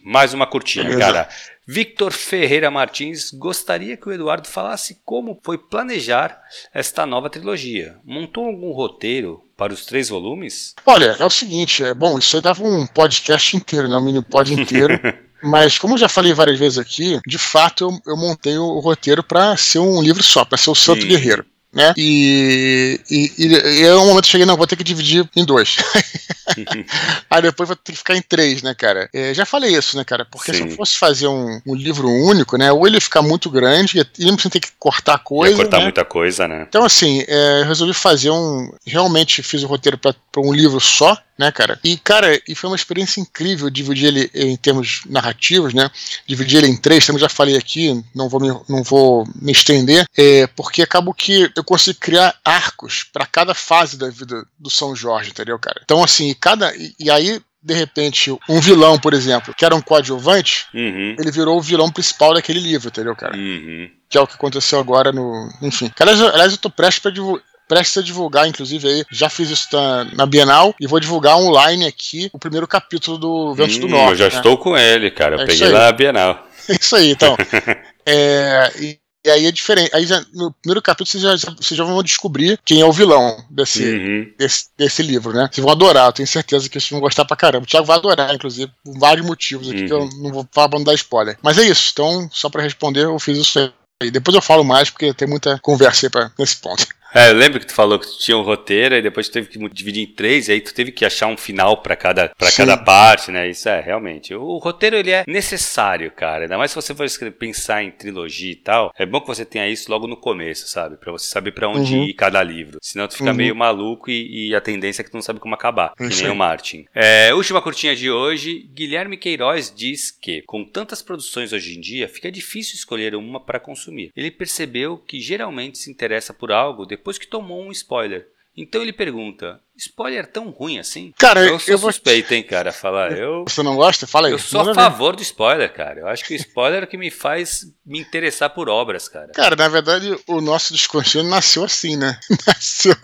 Mais uma curtinha, cara. Victor Ferreira Martins gostaria que o Eduardo falasse como foi planejar esta nova trilogia. Montou algum roteiro para os três volumes? Olha, é o seguinte, é bom, isso aí dava um podcast inteiro, né, um mini pod inteiro. *laughs* Mas, como eu já falei várias vezes aqui, de fato eu, eu montei o roteiro para ser um livro só, para ser o Santo Sim. Guerreiro né? E, e, e, e é um momento eu cheguei, não, vou ter que dividir em dois. *laughs* Aí depois vou ter que ficar em três, né, cara? É, já falei isso, né, cara? Porque Sim. se eu fosse fazer um, um, livro único, né? Ou ele ia ficar muito grande, e ia ter que cortar coisa. Ia cortar né? muita coisa, né? Então, assim, é, resolvi fazer um. Realmente fiz o roteiro para um livro só, né, cara? E, cara, e foi uma experiência incrível dividir ele em termos narrativos, né? Dividir ele em três, como já falei aqui, não vou me, não vou me estender, é, porque acabou que eu consegui criar arcos para cada fase da vida do São Jorge, entendeu, cara? Então, assim, cada. E, e aí, de repente, um vilão, por exemplo, que era um coadjuvante, uhum. ele virou o vilão principal daquele livro, entendeu, cara? Uhum. Que é o que aconteceu agora no. Enfim. Aliás, aliás eu tô prestes pra divulgar prestes a divulgar, inclusive aí, já fiz isso na, na, Bienal e vou divulgar online aqui o primeiro capítulo do Ventos hum, do Norte. Eu já né? estou com ele, cara. Eu é peguei lá na Bienal. *laughs* É isso aí, então. *laughs* é, e, e aí é diferente. Aí no primeiro capítulo vocês já, vocês já vão descobrir quem é o vilão desse, uhum. desse, desse, livro, né? Vocês vão adorar, eu tenho certeza que vocês vão gostar pra caramba. O Thiago vai adorar, inclusive, por vários motivos aqui uhum. que eu uhum. não vou falar pra não dar spoiler. Mas é isso, então, só pra responder, eu fiz isso aí. Depois eu falo mais, porque tem muita conversa aí pra, nesse ponto. É, eu lembro que tu falou que tu tinha um roteiro e depois tu teve que dividir em três e aí tu teve que achar um final para cada, pra cada parte, né? Isso é, realmente. O, o, roteiro, ele é necessário, cara. Ainda mais se você for pensar em trilogia e tal, é bom que você tenha isso logo no começo, sabe? Pra você saber para onde uhum. ir cada livro. Senão tu fica uhum. meio maluco e, e, a tendência é que tu não sabe como acabar. Que nem o Martin. É, última curtinha de hoje. Guilherme Queiroz diz que, com tantas produções hoje em dia, fica difícil escolher uma para consumir. Ele percebeu que geralmente se interessa por algo depois depois que tomou um spoiler. Então ele pergunta: spoiler tão ruim assim? Cara, eu sou eu vou- suspeito, hein, cara, falar. Eu, Você não gosta? Fala aí. eu sou a favor do spoiler, cara. Eu acho que o spoiler é o que me faz me interessar por obras, cara. Cara, na verdade, o nosso descontínuo nasceu assim, né? *laughs* Nasceu,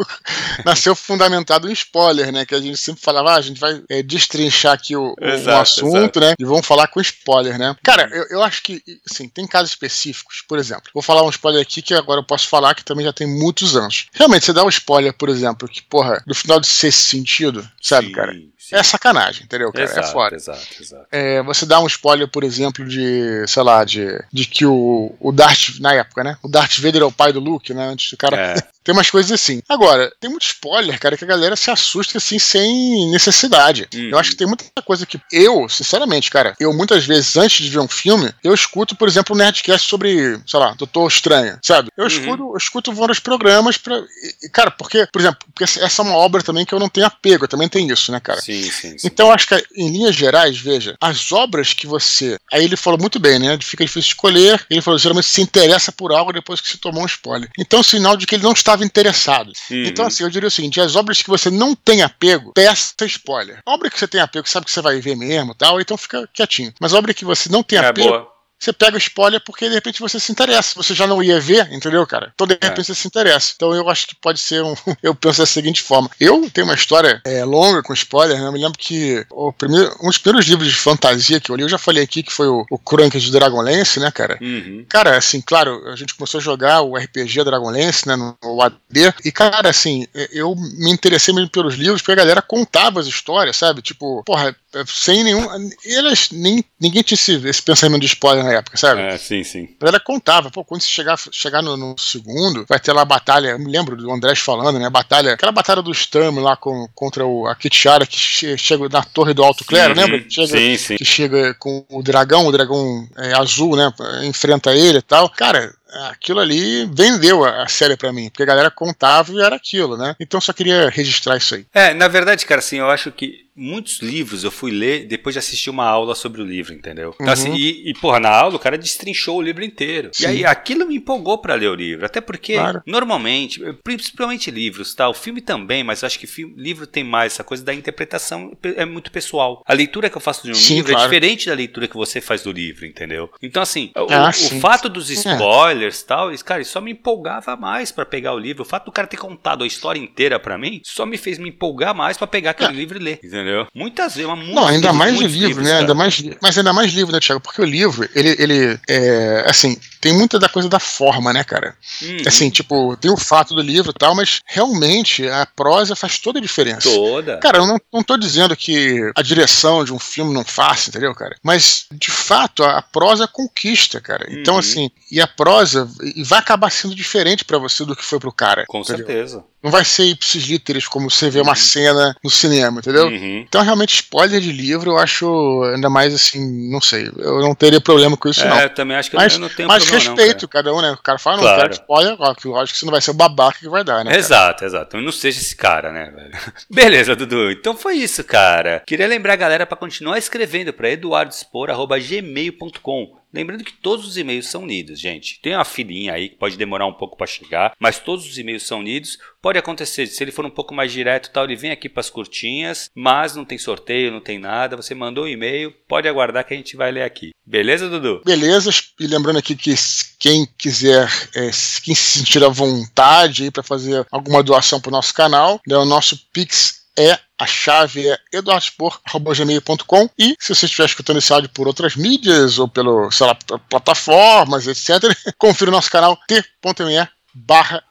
nasceu fundamentado em spoiler, né? Que a gente sempre falava, ah, a gente vai é, destrinchar aqui o, Exato, assunto, exato. né? E vamos falar com spoiler, né? Cara, eu, eu acho que, assim, tem casos específicos. Por exemplo, vou falar um spoiler aqui que agora eu posso falar que também já tem muitos anos. Realmente, você dá um spoiler, por exemplo, que, porra, no final de sexto sentido, sabe, Sim, cara? sim. É sacanagem, entendeu, cara? exato, é foda. exato, exato. É, você dá um spoiler, por exemplo, de, sei lá, de, de que o, o Darth, na época, né? O Darth Vader é o pai do Luke, né? Antes do cara. É. *laughs* Tem umas coisas assim. Agora, tem muito spoiler, cara, que a galera se assusta assim sem necessidade. Uhum. Eu acho que tem muita coisa que eu, sinceramente, cara, eu muitas vezes, antes de ver um filme, eu escuto, por exemplo, um Nerdcast sobre, sei lá, Doutor Estranho, sabe? Eu Uhum. escuto, eu escuto vários programas pra. e, Cara, porque, por exemplo, porque essa é uma obra também que eu não tenho apego, também tem isso, né, cara? Sim, sim, sim. Então, acho que em linhas gerais, veja, as obras que você. Aí ele falou muito bem, né? Fica difícil escolher. Ele falou, geralmente se interessa por algo depois que se tomou um spoiler. Então, sinal de que ele não estava interessado. Uhum. Então, assim, eu diria o seguinte: as obras que você não tem apego, peça spoiler. A obra que você tem apego, sabe que você vai ver mesmo e tal, então fica quietinho. Mas a obra que você não tem é apego, boa. Você pega o spoiler porque de repente você se interessa. Você já não ia ver, entendeu, cara? Então de É. repente você se interessa. Então eu acho que pode ser um. *laughs* Eu penso da seguinte forma. Eu tenho uma história é, longa com spoiler, né? Eu me lembro que o primeiro, um dos primeiros livros de fantasia que eu li, eu já falei aqui que foi o, o Crônicas de Dragonlance, né, cara? Uhum. Cara, assim, claro, a gente começou a jogar o RPG Dragonlance, né, no AD, e, cara, assim, eu me interessei mesmo pelos livros, porque a galera contava as histórias, sabe? Tipo, porra, sem nenhum. Elas, nem, ninguém tinha esse, esse pensamento de spoiler na época, sabe? É, sim, sim. A galera contava, pô, quando você chegar, chegar no, no segundo, vai ter lá a batalha, eu me lembro do Andrés falando, né? Batalha, aquela batalha do Sturm lá com, contra o, a Kitchara que che- chega na torre do Alto Clero, Uhum. lembra? Chega, Sim, sim. que chega com o dragão, o dragão é, azul, né? Enfrenta ele e tal. Cara, aquilo ali vendeu a, a série pra mim, porque a galera contava e era aquilo, né? Então eu só queria registrar isso aí. É, na verdade, cara, assim, eu acho que muitos livros eu fui ler depois de assistir uma aula sobre o livro, entendeu? Então, Uhum. assim, e, e, porra, na aula o cara destrinchou o livro inteiro. Sim. E aí aquilo me empolgou pra ler o livro. Até porque, Claro. normalmente, principalmente livros, tá? O filme também, mas eu acho que filme, livro tem mais essa coisa da interpretação, é muito pessoal. A leitura que eu faço de um Sim, livro é claro. diferente da leitura que você faz do livro, entendeu? Então, assim, o, Ah, o sim. fato dos É. spoilers e tal, isso, cara, isso só me empolgava mais pra pegar o livro. O fato do cara ter contado a história inteira pra mim só me fez me empolgar mais pra pegar aquele É. livro e ler, entendeu? Muitas vezes, mas muitos Não, ainda mais de livro, né? cara. Ainda mais, mas ainda mais livro, né, Thiago? Porque o livro, ele, ele é, assim, tem muita da coisa da forma, né, cara? Uhum. Assim, tipo, tem o fato do livro e tal, mas realmente a prosa faz toda a diferença. Toda. Cara, eu não, não tô dizendo que a direção de um filme não faça, entendeu, cara? Mas, de fato, a, a prosa conquista, cara. Então, Uhum. assim, e a prosa e vai acabar sendo diferente pra você do que foi pro cara. Com entendeu? certeza. Não vai ser ipsis literis como você vê uma cena no cinema, entendeu? Uhum. Então, realmente, spoiler de livro, eu acho ainda mais assim, não sei, eu não teria problema com isso, É, não. eu também acho que Mas, eu não tenho mas problema não, respeito cada um, né? O cara fala, não, Claro. quero spoiler, ó, que lógico que você não vai ser o babaca que vai dar, né? cara. cara? Exato, exato. Eu não seja esse cara, né, velho? *laughs* Beleza, Dudu. Então foi isso, cara. Queria lembrar a galera pra continuar escrevendo pra eduardespor.gmail.com. Lembrando que todos os e-mails são lidos, gente. Tem uma filinha aí que pode demorar um pouco pra chegar, mas todos os e-mails são lidos. Pode acontecer, se ele for um pouco mais direto, tal, ele vem aqui pras curtinhas, mas não tem sorteio, não tem nada. Você mandou o e-mail, pode aguardar que a gente vai ler aqui. Beleza, Dudu? Beleza, e lembrando aqui que quem quiser, é, quem se sentir à vontade para fazer alguma doação para o nosso canal, né, o nosso Pix é a chave é eduardspor.gmail.com e se você estiver escutando esse áudio por outras mídias ou pelo, sei lá, plataformas, etc., *laughs* confira o nosso canal t.me barra.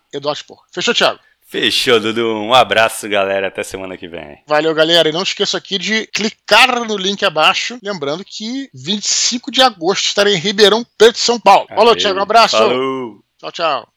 Fechou, Thiago? Fechou, Dudu. Um abraço, galera. Até semana que vem. Valeu, galera. E não esqueça aqui de clicar no link abaixo. Lembrando que 25 de agosto estarei em Ribeirão Preto, São Paulo. Valeu. Thiago. Um abraço. Falou. Tchau, tchau.